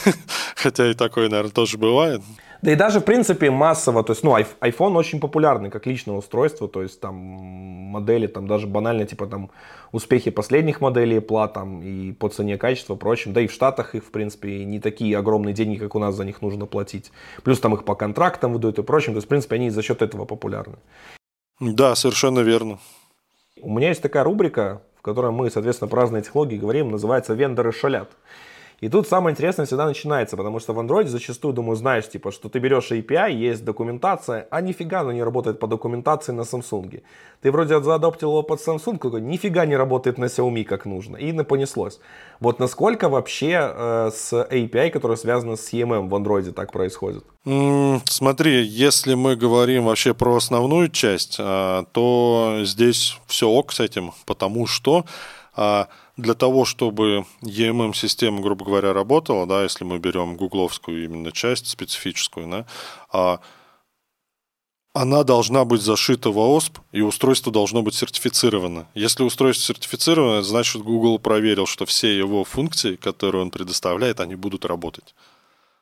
B: [laughs] Хотя и такое, наверное, тоже бывает.
A: Да и даже, в принципе, массово, то есть, ну, iPhone очень популярный как личное устройство, то есть там модели, там даже банально, типа там успехи последних моделей Apple, там и по цене, качества, прочим, да и в Штатах их, в принципе, не такие огромные деньги, как у нас за них нужно платить. Плюс там их по контрактам выдают и прочим, то есть, в принципе, они за счет этого популярны.
B: Да, совершенно верно.
A: У меня есть такая рубрика, в которой мы, соответственно, про разные технологии говорим, называется «Вендоры шалят». И тут самое интересное всегда начинается, потому что в Android зачастую, думаю, знаешь, типа, что ты берешь API, есть документация, а нифига она не работает по документации на Samsung. Ты вроде заадоптил его под Samsung, какой нифига не работает на Xiaomi как нужно. И понеслось. Вот насколько вообще э, с API, которая связана с EMM в Android, так происходит?
B: Mm, смотри, если мы говорим вообще про основную часть, э, то здесь все ок с этим, потому что э, для того, чтобы EMM-система, грубо говоря, работала, да, если мы берем гугловскую именно часть, специфическую, да, а она должна быть зашита в ОСП, и устройство должно быть сертифицировано. Если устройство сертифицировано, значит Google проверил, что все его функции, которые он предоставляет, они будут работать.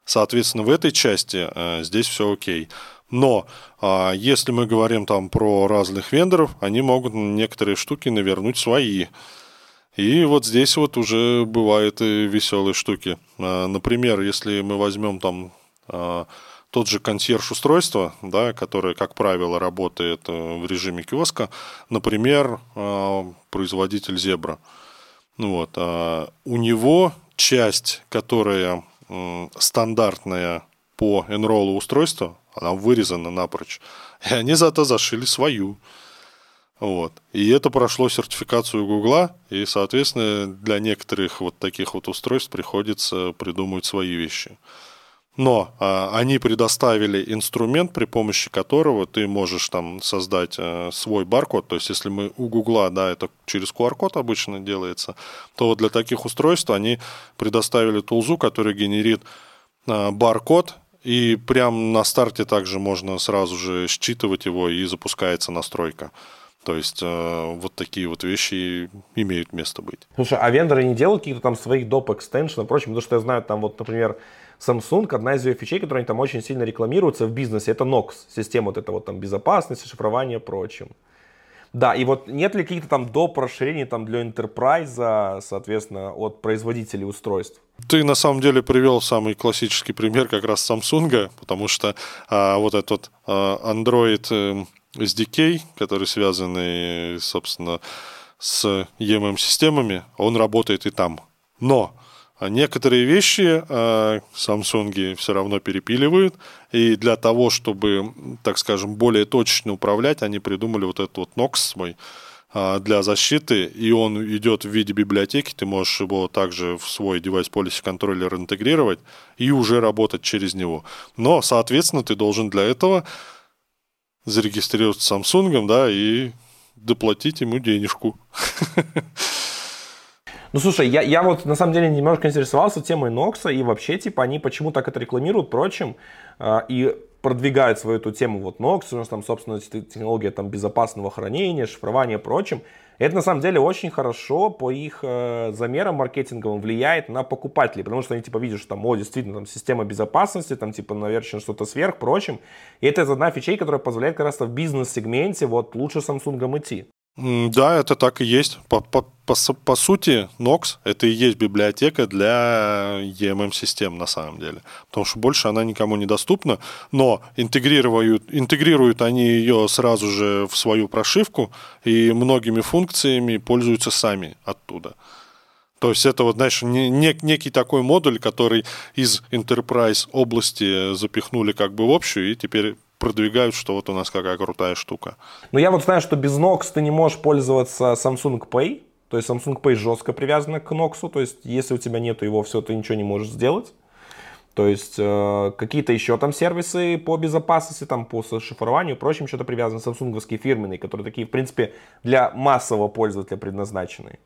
B: Соответственно, в этой части э, здесь все окей. Но э, если мы говорим там про разных вендоров, они могут некоторые штуки навернуть свои. И вот здесь вот уже бывают и веселые штуки. А, например, если мы возьмем там а, тот же консьерж устройства, да, которое, как правило, работает э, в режиме киоска, например, а, производитель Зебра. Ну вот, у него часть, которая стандартная по enroll устройства, она вырезана напрочь. И они зато зашили свою. Вот. И это прошло сертификацию Гугла, и, соответственно, для некоторых вот таких вот устройств приходится придумывать свои вещи. но а, они предоставили инструмент, при помощи которого ты можешь там создать а, свой баркод. То есть, если мы у Гугла, да, это через QR-код обычно делается, то вот для таких устройств они предоставили тулзу, который генерит а, баркод, и прямо на старте также можно сразу же считывать его и запускается настройка. То есть э, вот такие вот вещи имеют место быть.
A: Слушай, а вендоры не делают каких-то там своих доп. экстеншн и прочим? Потому что я знаю, там вот, например, Samsung, одна из ее фичей, которая они там очень сильно рекламируются в бизнесе, это NOx, система вот эта вот там безопасности, шифрования и прочим. Да, и вот нет ли каких-то там доп. расширений там для enterprise, соответственно, от производителей устройств?
B: Ты на самом деле привел самый классический пример как раз Samsung, потому что а, вот этот а, Android эм, SDK, который связанный, собственно, с EMM-системами, он работает и там. Но некоторые вещи э, Samsung все равно перепиливают, и для того, чтобы, так скажем, более точно управлять, они придумали вот этот вот Nox свой э, для защиты, и он идет в виде библиотеки, ты можешь его также в свой девайс policy контроллер интегрировать и уже работать через него. Но, соответственно, ты должен для этого зарегистрироваться Samsung, да, и доплатить ему денежку.
A: Ну, слушай, я, я вот на самом деле немножко интересовался темой Нокса, и вообще, типа, они почему так это рекламируют, прочим, э, и продвигают свою эту тему вот Nox, у нас там, собственно, технология там безопасного хранения, шифрования, прочим. Это на самом деле очень хорошо по их э, замерам маркетинговым влияет на покупателей, потому что они типа видят, что там, о, действительно, там система безопасности, там типа наверчено что-то сверх, прочим. И это одна фичей, которая позволяет как раз в бизнес-сегменте вот лучше Samsung идти.
B: Да, это так и есть. По, по, по, по сути, Nox это и есть библиотека для EMM-систем на самом деле. Потому что больше она никому не доступна, но интегрируют, интегрируют они ее сразу же в свою прошивку и многими функциями пользуются сами оттуда. То есть это вот, знаешь, не, не, некий такой модуль, который из Enterprise области запихнули как бы в общую, и теперь продвигают, что вот у нас какая крутая штука.
A: Но я вот знаю, что без Nox ты не можешь пользоваться Samsung Pay. То есть Samsung Pay жестко привязана к Nox. То есть если у тебя нету его, все, ты ничего не можешь сделать. То есть э, какие-то еще там сервисы по безопасности, там по шифрованию и прочим, что-то привязано самсунговские фирменные, которые такие, в принципе, для массового пользователя предназначены.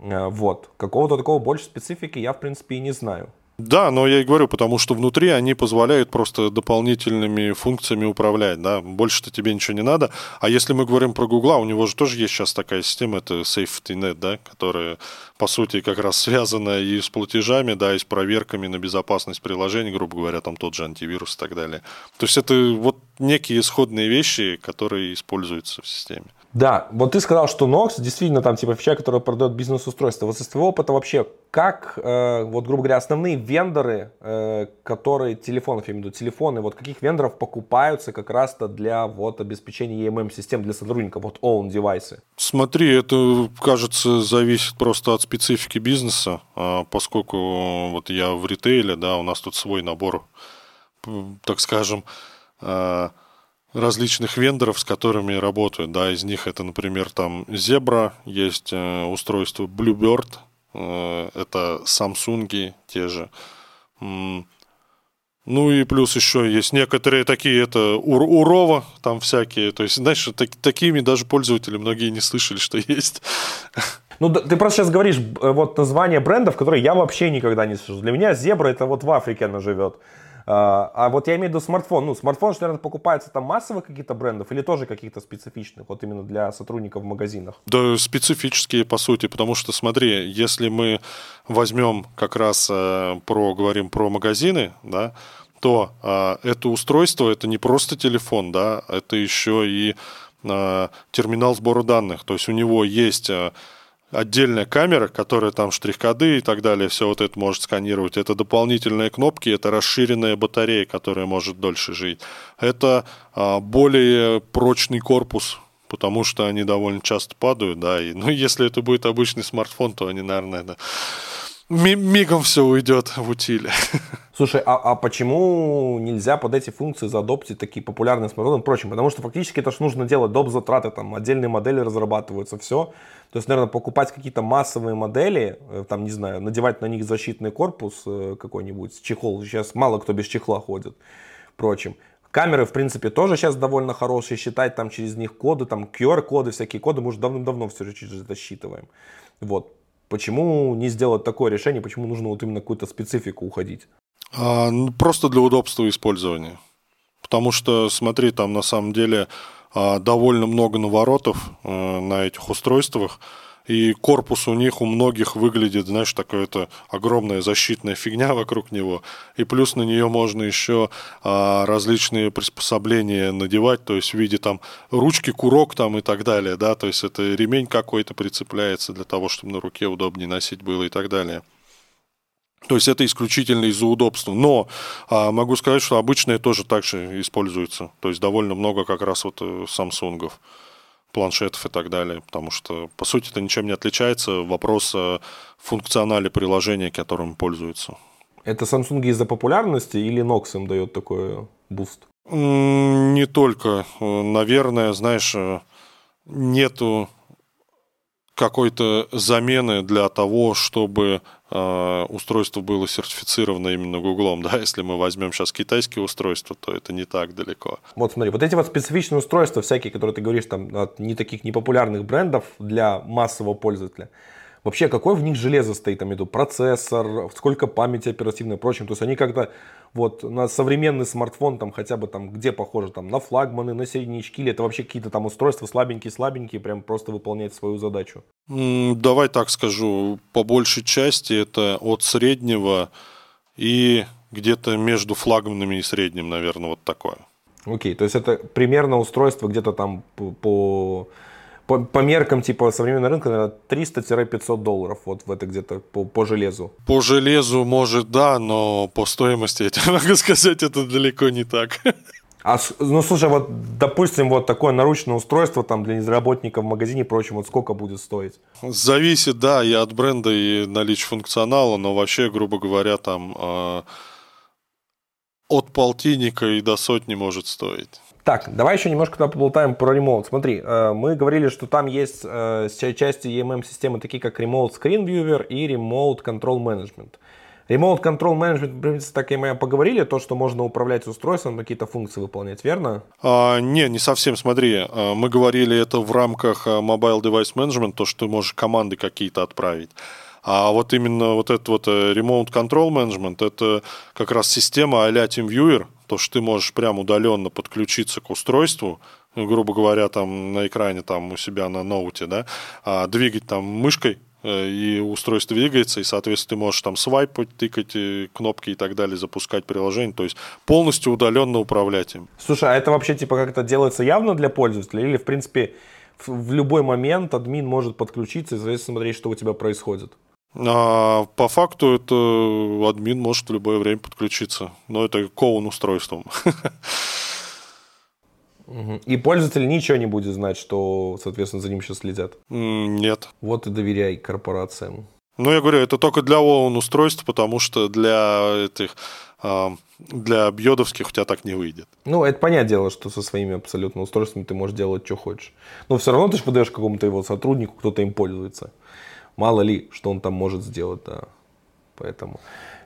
A: Э, вот. Какого-то такого больше специфики я, в принципе, и не знаю.
B: Да, но я и говорю, потому что внутри они позволяют просто дополнительными функциями управлять, да, больше-то тебе ничего не надо. А если мы говорим про Гугла, у него же тоже есть сейчас такая система, это SafetyNet, да, которая, по сути, как раз связана и с платежами, да, и с проверками на безопасность приложений, грубо говоря, там тот же антивирус и так далее. То есть это вот некие исходные вещи, которые используются в системе.
A: Да, вот ты сказал, что Nox действительно там типа фича, которая продает бизнес-устройство. Вот из твоего опыта вообще, как, э, вот грубо говоря, основные вендоры, э, которые телефонов, я имею в виду телефоны, вот каких вендоров покупаются как раз-то для вот обеспечения EMM-систем для сотрудников, вот own девайсы?
B: Смотри, это, кажется, зависит просто от специфики бизнеса, а поскольку вот я в ритейле, да, у нас тут свой набор, так скажем, э, различных вендоров, с которыми работают. Да, из них это, например, там Zebra, есть э, устройство Bluebird, э, это Samsung те же. Ну и плюс еще есть некоторые такие, это Ур Урова, там всякие. То есть, знаешь, так, такими даже пользователи многие не слышали, что есть.
A: Ну, ты просто сейчас говоришь э, вот название брендов, которые я вообще никогда не слышал. Для меня Зебра это вот в Африке она живет. А, а вот я имею в виду смартфон. Ну, смартфон, что, наверное, покупается там массовых каких-то брендов или тоже каких-то специфичных, вот именно для сотрудников в магазинах?
B: Да, специфические, по сути, потому что, смотри, если мы возьмем как раз э, про, говорим про магазины, да, то э, это устройство, это не просто телефон, да, это еще и э, терминал сбора данных. То есть у него есть э, отдельная камера, которая там штрих-коды и так далее, все вот это может сканировать. Это дополнительные кнопки, это расширенная батарея, которая может дольше жить. Это а, более прочный корпус, потому что они довольно часто падают, да, и, ну, [laughs] если это будет обычный смартфон, то они, наверное, да, мигом все уйдет в утиле. [laughs]
A: Слушай, а, а почему нельзя под эти функции задоптить такие популярные смартфоны и прочим? Потому что фактически это же нужно делать доп. затраты, там отдельные модели разрабатываются, все. То есть, наверное, покупать какие-то массовые модели, э, там, не знаю, надевать на них защитный корпус э, какой-нибудь, чехол. Сейчас мало кто без чехла ходит, прочим. Камеры, в принципе, тоже сейчас довольно хорошие. Считать там через них коды, там QR-коды, всякие коды, мы уже давным-давно все через это считываем. Вот. Почему не сделать такое решение? Почему нужно вот именно какую-то специфику уходить?
B: А, ну, просто для удобства использования. Потому что, смотри, там на самом деле а, довольно много наворотов а, на этих устройствах. И корпус у них у многих выглядит, знаешь, такая-то огромная защитная фигня [laughs] вокруг него. И плюс на нее можно еще а, различные приспособления надевать, то есть в виде там ручки, курок там и так далее, да, то есть это ремень какой-то прицепляется для того, чтобы на руке удобнее носить было и так далее. То есть это исключительно из-за удобства. Но а, могу сказать, что обычные тоже также используются. То есть довольно много как раз вот э, планшетов и так далее, потому что, по сути, это ничем не отличается. Вопрос о функционале приложения, которым пользуются.
A: Это Samsung из-за популярности или Knox им дает такой буст?
B: Не только. Наверное, знаешь, э, нету какой-то замены для того, чтобы э, устройство было сертифицировано именно Гуглом. Да? Если мы возьмем сейчас китайские устройства, то это не так далеко.
A: Вот смотри, вот эти вот специфичные устройства всякие, которые ты говоришь, там, от не таких непопулярных брендов для массового пользователя – Вообще, какое в них железо стоит, там, иду, процессор, сколько памяти оперативной и прочим. То есть они как-то вот на современный смартфон там хотя бы там где похоже, там на флагманы, на середнячки, или это вообще какие-то там устройства слабенькие-слабенькие, прям просто выполняют свою задачу?
B: Давай так скажу, по большей части это от среднего и где-то между флагманами и средним, наверное, вот такое.
A: Окей, то есть это примерно устройство где-то там по, по по, по меркам типа современного рынка, наверное, 300-500 долларов вот в это где-то по, по железу.
B: По железу, может, да, но по стоимости, я тебе [laughs] могу сказать, это далеко не так.
A: А, ну, слушай, вот, допустим, вот такое наручное устройство там для работников в магазине и прочим, вот сколько будет стоить?
B: Зависит, да, и от бренда, и наличия функционала, но вообще, грубо говоря, там э, от полтинника и до сотни может стоить.
A: Так, давай еще немножко тогда поболтаем про ремоут. Смотри, э, мы говорили, что там есть э, части EMM-системы, такие как Remote Screen Viewer и Remote Control Management. Remote Control Management, в принципе, так и мы поговорили, то, что можно управлять устройством, какие-то функции выполнять, верно?
B: А, не, не совсем, смотри, э, мы говорили это в рамках Mobile Device Management, то, что ты можешь команды какие-то отправить. А вот именно вот этот вот Remote Control Management, это как раз система а-ля TeamViewer, то, что ты можешь прям удаленно подключиться к устройству, грубо говоря, там на экране там у себя на ноуте, да, а двигать там мышкой, э, и устройство двигается, и, соответственно, ты можешь там свайпать, тыкать э, кнопки и так далее, запускать приложение, то есть полностью удаленно управлять им.
A: Слушай, а это вообще типа как это делается явно для пользователя или, в принципе, в любой момент админ может подключиться и смотреть, что у тебя происходит?
B: А по факту это админ может в любое время подключиться. Но это кован устройством.
A: И пользователь ничего не будет знать, что, соответственно, за ним сейчас следят?
B: Нет.
A: Вот и доверяй корпорациям.
B: Ну, я говорю, это только для ООН устройств, потому что для этих а, для бьодовских у тебя так не выйдет.
A: Ну, это понятное дело, что со своими абсолютно устройствами ты можешь делать, что хочешь. Но все равно ты же подаешь какому-то его сотруднику, кто-то им пользуется мало ли, что он там может сделать, да. Поэтому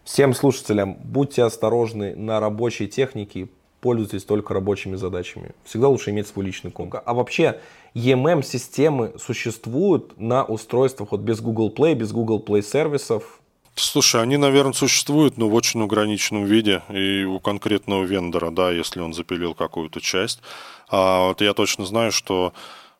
A: всем слушателям, будьте осторожны на рабочей технике, пользуйтесь только рабочими задачами. Всегда лучше иметь свой личный комп. А вообще, EMM-системы существуют на устройствах вот без Google Play, без Google Play сервисов?
B: Слушай, они, наверное, существуют, но в очень ограниченном виде и у конкретного вендора, да, если он запилил какую-то часть. А вот я точно знаю, что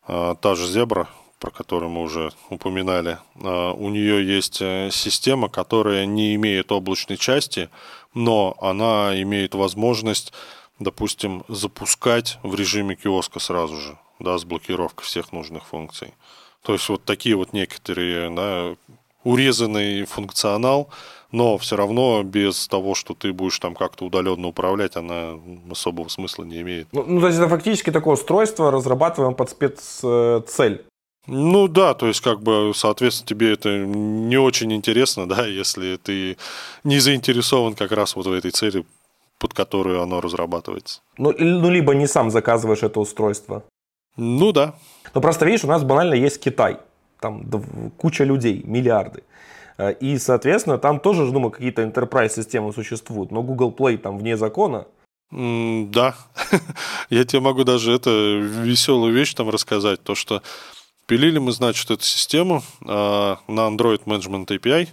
B: а, та же Zebra, про которую мы уже упоминали, а, у нее есть э, система, которая не имеет облачной части, но она имеет возможность, допустим, запускать в режиме киоска сразу же, да, с блокировкой всех нужных функций. То есть вот такие вот некоторые да, урезанный функционал, но все равно без того, что ты будешь там как-то удаленно управлять, она особого смысла не имеет.
A: Ну, ну то есть это фактически такое устройство, разрабатываем под спеццель.
B: Ну да, то есть как бы, соответственно, тебе это не очень интересно, да, [laughs] если ты не заинтересован как раз вот в этой цели, под которую оно разрабатывается.
A: Ну, ну либо не сам заказываешь это устройство.
B: Ну да.
A: Но просто видишь, у нас банально есть Китай, там куча людей, миллиарды. Э, и, соответственно, там тоже, думаю, какие-то enterprise системы существуют, но Google Play там вне закона.
B: Да, [laughs] я тебе могу даже это веселую вещь там рассказать, то что Пилили мы, значит, эту систему э, на Android Management API.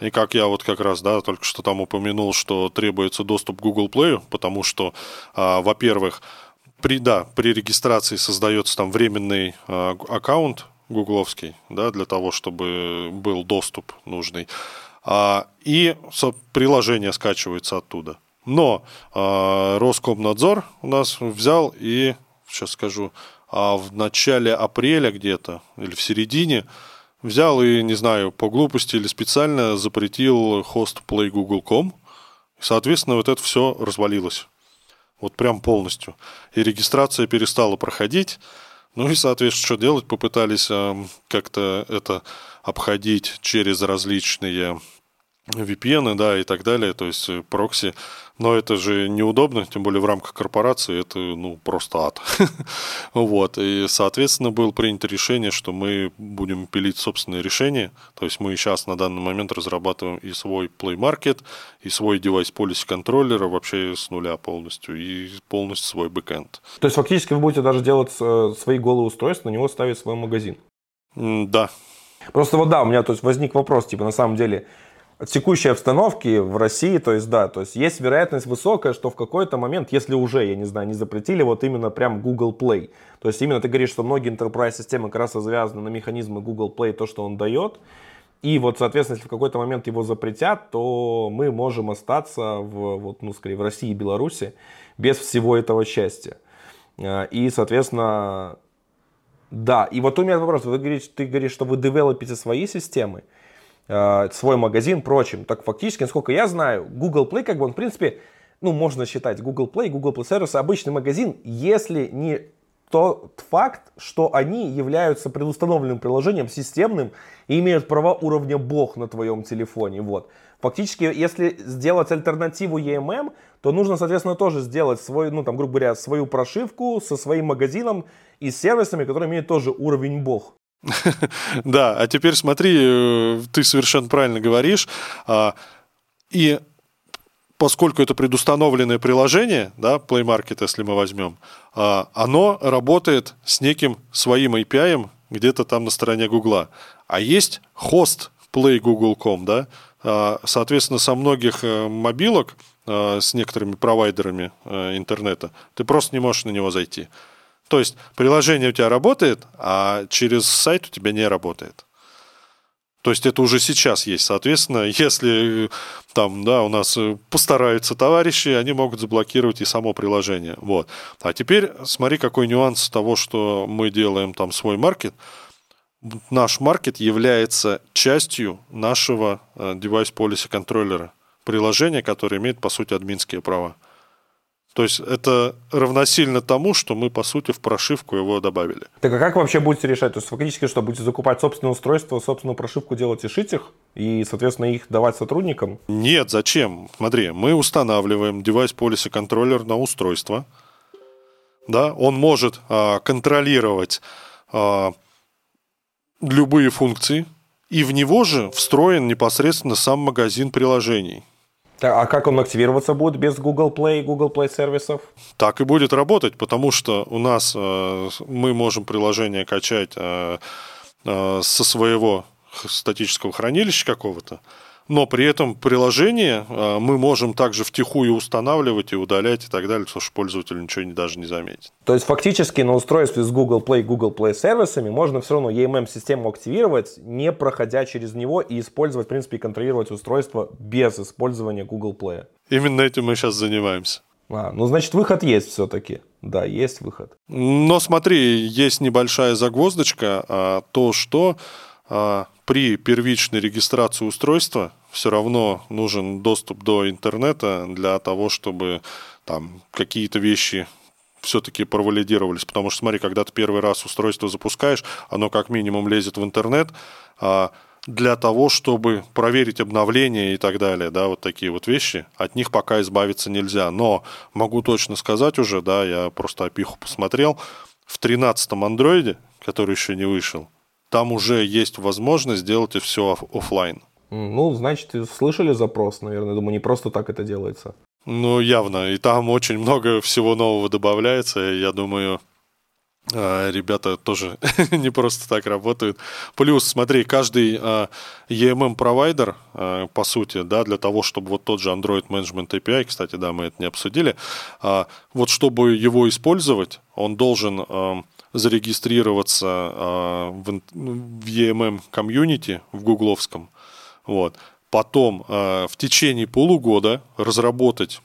B: И как я вот как раз, да, только что там упомянул, что требуется доступ к Google Play, потому что, э, во-первых, при, да, при регистрации создается там временный э, аккаунт гугловский, да, для того, чтобы был доступ нужный. А, и приложение скачивается оттуда. Но э, Роскомнадзор у нас взял и, сейчас скажу, а в начале апреля где-то или в середине взял и, не знаю, по глупости или специально запретил хост playgoogle.com. Соответственно, вот это все развалилось. Вот прям полностью. И регистрация перестала проходить. Ну и, соответственно, что делать? Попытались э, как-то это обходить через различные VPN, да, и так далее, то есть э, прокси. Но это же неудобно, тем более в рамках корпорации, это, ну, просто ад. [laughs] вот, и, соответственно, было принято решение, что мы будем пилить собственные решения, то есть мы сейчас на данный момент разрабатываем и свой Play Market, и свой девайс policy контроллера вообще с нуля полностью, и полностью свой бэкэнд.
A: То есть фактически вы будете даже делать э, свои голые устройства, на него ставить свой магазин?
B: Да.
A: Просто вот да, у меня то есть возник вопрос, типа на самом деле, текущей обстановки в России, то есть да, то есть есть вероятность высокая, что в какой-то момент, если уже, я не знаю, не запретили, вот именно прям Google Play, то есть именно ты говоришь, что многие enterprise системы как раз завязаны на механизмы Google Play, то, что он дает, и вот, соответственно, если в какой-то момент его запретят, то мы можем остаться в, вот, ну, скорее, в России и Беларуси без всего этого счастья. А, и, соответственно, да. И вот у меня вопрос. Вы говорите, ты говоришь, что вы девелопите свои системы. Э, свой магазин, прочим. Так фактически, насколько я знаю, Google Play, как бы он, в принципе, ну, можно считать Google Play, Google Play Service обычный магазин, если не тот факт, что они являются предустановленным приложением, системным, и имеют права уровня бог на твоем телефоне. Вот. Фактически, если сделать альтернативу EMM, то нужно, соответственно, тоже сделать свой, ну, там, грубо говоря, свою прошивку со своим магазином и сервисами, которые имеют тоже уровень бог. [laughs]
B: Да, а теперь смотри, э, ты совершенно правильно говоришь. А, и поскольку это предустановленное приложение, да, Play Market, если мы возьмем, а, оно работает с неким своим API где-то там на стороне Гугла. А есть хост playgoogle.com, да, а, соответственно, со многих э, мобилок с некоторыми провайдерами э, интернета ты просто не можешь на него зайти. То есть приложение у тебя работает, а через сайт у тебя не работает. То есть это уже сейчас есть. Соответственно, [laughs] если там, да, у нас постараются товарищи, они могут заблокировать и само приложение. Вот. А теперь смотри, какой нюанс того, что мы делаем там свой маркет. Наш маркет является частью нашего э, policy контроллера. Приложение, которое имеет, по сути, админские права. То есть это равносильно тому, что мы, по сути, в прошивку его добавили.
A: Так а как вообще будете решать? То есть фактически что, будете закупать собственное устройство, собственную прошивку делать и шить их? И, соответственно, их давать сотрудникам?
B: Нет, зачем? Смотри, мы устанавливаем девайс policy контроллер на устройство. Да, он может а, контролировать а, любые функции, и в него же встроен непосредственно сам магазин приложений.
A: А как он активироваться будет без Google Play Google Play сервисов?
B: Так и будет работать, потому что у нас э, мы можем приложение качать э, э, со своего статического хранилища какого-то, но при этом приложение а, мы можем также втихую устанавливать и удалять и так далее, потому что пользователь ничего не, даже не заметит.
A: То есть фактически на устройстве с Google Play, Google Play сервисами можно все равно EMM-систему активировать, не проходя через него и использовать, в принципе, и контролировать устройство без использования Google Play.
B: Именно этим мы сейчас занимаемся.
A: А, ну значит выход есть все-таки. Да, есть выход.
B: Но смотри, есть небольшая загвоздочка, а, то что а, при первичной регистрации устройства все равно нужен доступ до интернета для того, чтобы там какие-то вещи все-таки провалидировались, потому что, смотри, когда ты первый раз устройство запускаешь, оно как минимум лезет в интернет, а для того, чтобы проверить обновления и так далее, да, вот такие вот вещи, от них пока избавиться нельзя. Но могу точно сказать уже, да, я просто опиху посмотрел, в 13-м андроиде, который еще не вышел, там уже есть возможность сделать все офлайн.
A: Ну, значит, слышали запрос, наверное. Думаю, не просто так это делается.
B: Ну, явно. И там очень много всего нового добавляется. Я думаю, а, ребята тоже [laughs] не просто так работают. Плюс, смотри, каждый а, EMM-провайдер, а, по сути, да, для того, чтобы вот тот же Android Management API, кстати, да, мы это не обсудили, вот чтобы его использовать, он должен зарегистрироваться в EMM комьюнити в гугловском, вот, потом в течение полугода разработать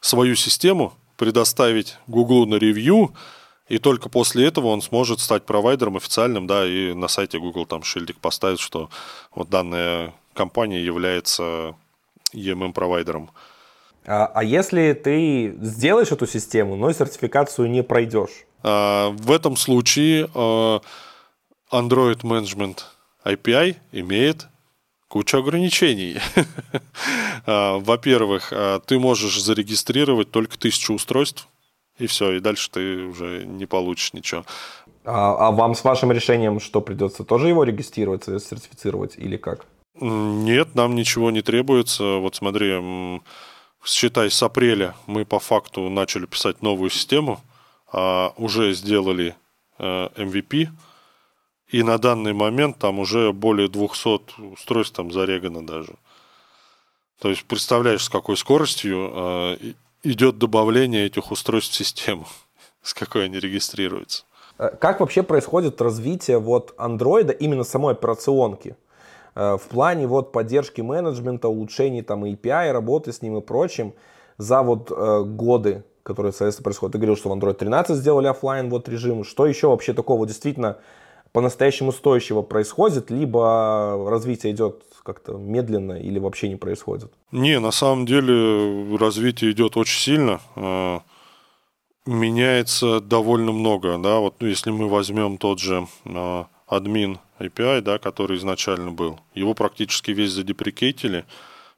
B: свою систему, предоставить Google на ревью, и только после этого он сможет стать провайдером официальным, да, и на сайте Google там шильдик поставить, что вот данная компания является EMM-провайдером.
A: А, а если ты сделаешь эту систему, но сертификацию не пройдешь?
B: А, в этом случае а, Android Management API имеет кучу ограничений. [laughs] А, во-первых, а, ты можешь зарегистрировать только тысячу устройств, и все, и дальше ты уже не получишь ничего.
A: А, а вам с вашим решением что придется? Тоже его регистрировать, сертифицировать или как?
B: Нет, нам ничего не требуется. Вот смотри, считай, с апреля мы по факту начали писать новую систему, уже сделали MVP, и на данный момент там уже более 200 устройств там зарегано даже. То есть представляешь, с какой скоростью э, идет добавление этих устройств в систему, [laughs] с какой они регистрируются.
A: Э, как вообще происходит развитие вот андроида, именно самой операционки? Э, в плане вот поддержки менеджмента, улучшений там API, работы с ним и прочим за вот э, годы, которые, соответственно, происходят. Ты говорил, что в Android 13 сделали офлайн вот режим. Что еще вообще такого действительно по-настоящему стоящего происходит, либо развитие идет как-то медленно или вообще не происходит?
B: Не, на самом деле развитие идет очень сильно. А, меняется довольно много. Да? Вот, ну, если мы возьмем тот же а, админ API, да, который изначально был, его практически весь задеприкейтили,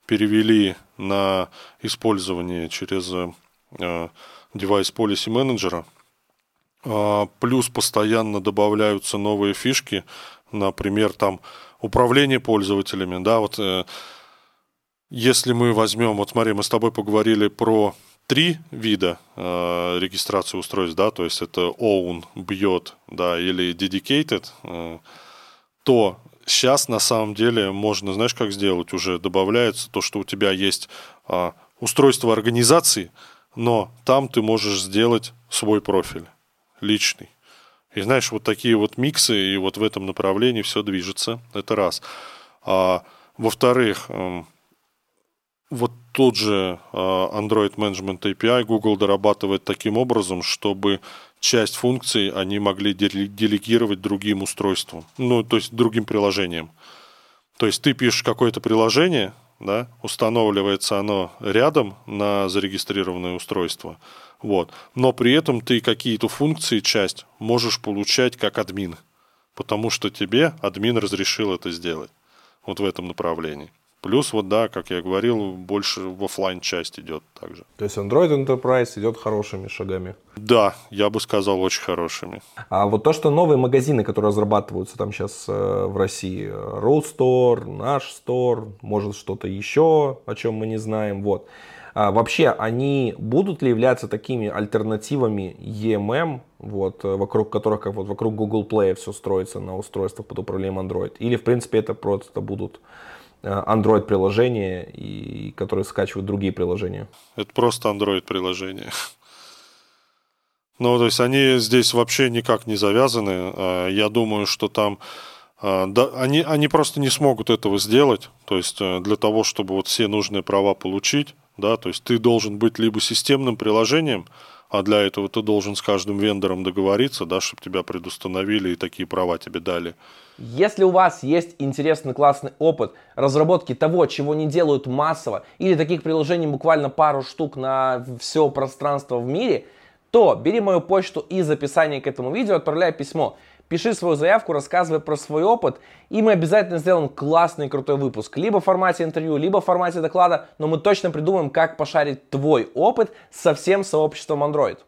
B: перевели на использование через а, девайс policy менеджера – плюс постоянно добавляются новые фишки, например, там управление пользователями, да, вот э, если мы возьмем, вот смотри, мы с тобой поговорили про три вида э, регистрации устройств, да, то есть это own, бьет, да, или dedicated, э, то сейчас на самом деле можно, знаешь, как сделать, уже добавляется то, что у тебя есть э, устройство организации, но там ты можешь сделать свой профиль личный. И знаешь, вот такие вот миксы, и вот в этом направлении все движется. Это раз. А, во-вторых, эм, вот тот же а, Android Management API Google дорабатывает таким образом, чтобы часть функций они могли делегировать другим устройствам, ну, то есть другим приложениям. То есть ты пишешь какое-то приложение, да, устанавливается оно рядом на зарегистрированное устройство – вот. Но при этом ты какие-то функции, часть можешь получать как админ, потому что тебе админ разрешил это сделать. Вот в этом направлении. Плюс, вот да, как я говорил, больше в офлайн часть идет также.
A: То есть Android Enterprise идет хорошими шагами?
B: Да, я бы сказал, очень хорошими.
A: А вот то, что новые магазины, которые разрабатываются там сейчас э, в России, Road Store, наш Store, может что-то еще, о чем мы не знаем, вот. А, вообще, они будут ли являться такими альтернативами EMM, вот, вокруг которых, как вот вокруг Google Play все строится на устройствах под управлением Android? Или, в принципе, это просто будут Android-приложения, и, которые скачивают другие приложения?
B: Это просто Android-приложения. [laughs] Ну, то есть они здесь вообще никак не завязаны. А, я думаю, что там а, да, они, они просто не смогут этого сделать. То есть э, для того, чтобы вот все нужные права получить, да, то есть ты должен быть либо системным приложением, а для этого ты должен с каждым вендором договориться, да, чтобы тебя предустановили и такие права тебе дали.
A: Если у вас есть интересный классный опыт разработки того, чего не делают массово, или таких приложений буквально пару штук на все пространство в мире, то бери мою почту из описания к этому видео, отправляй письмо. Пиши свою заявку, рассказывай про свой опыт, и мы обязательно сделаем классный крутой выпуск. Либо в формате интервью, либо в формате доклада, но мы точно придумаем, как пошарить твой опыт со всем сообществом Android.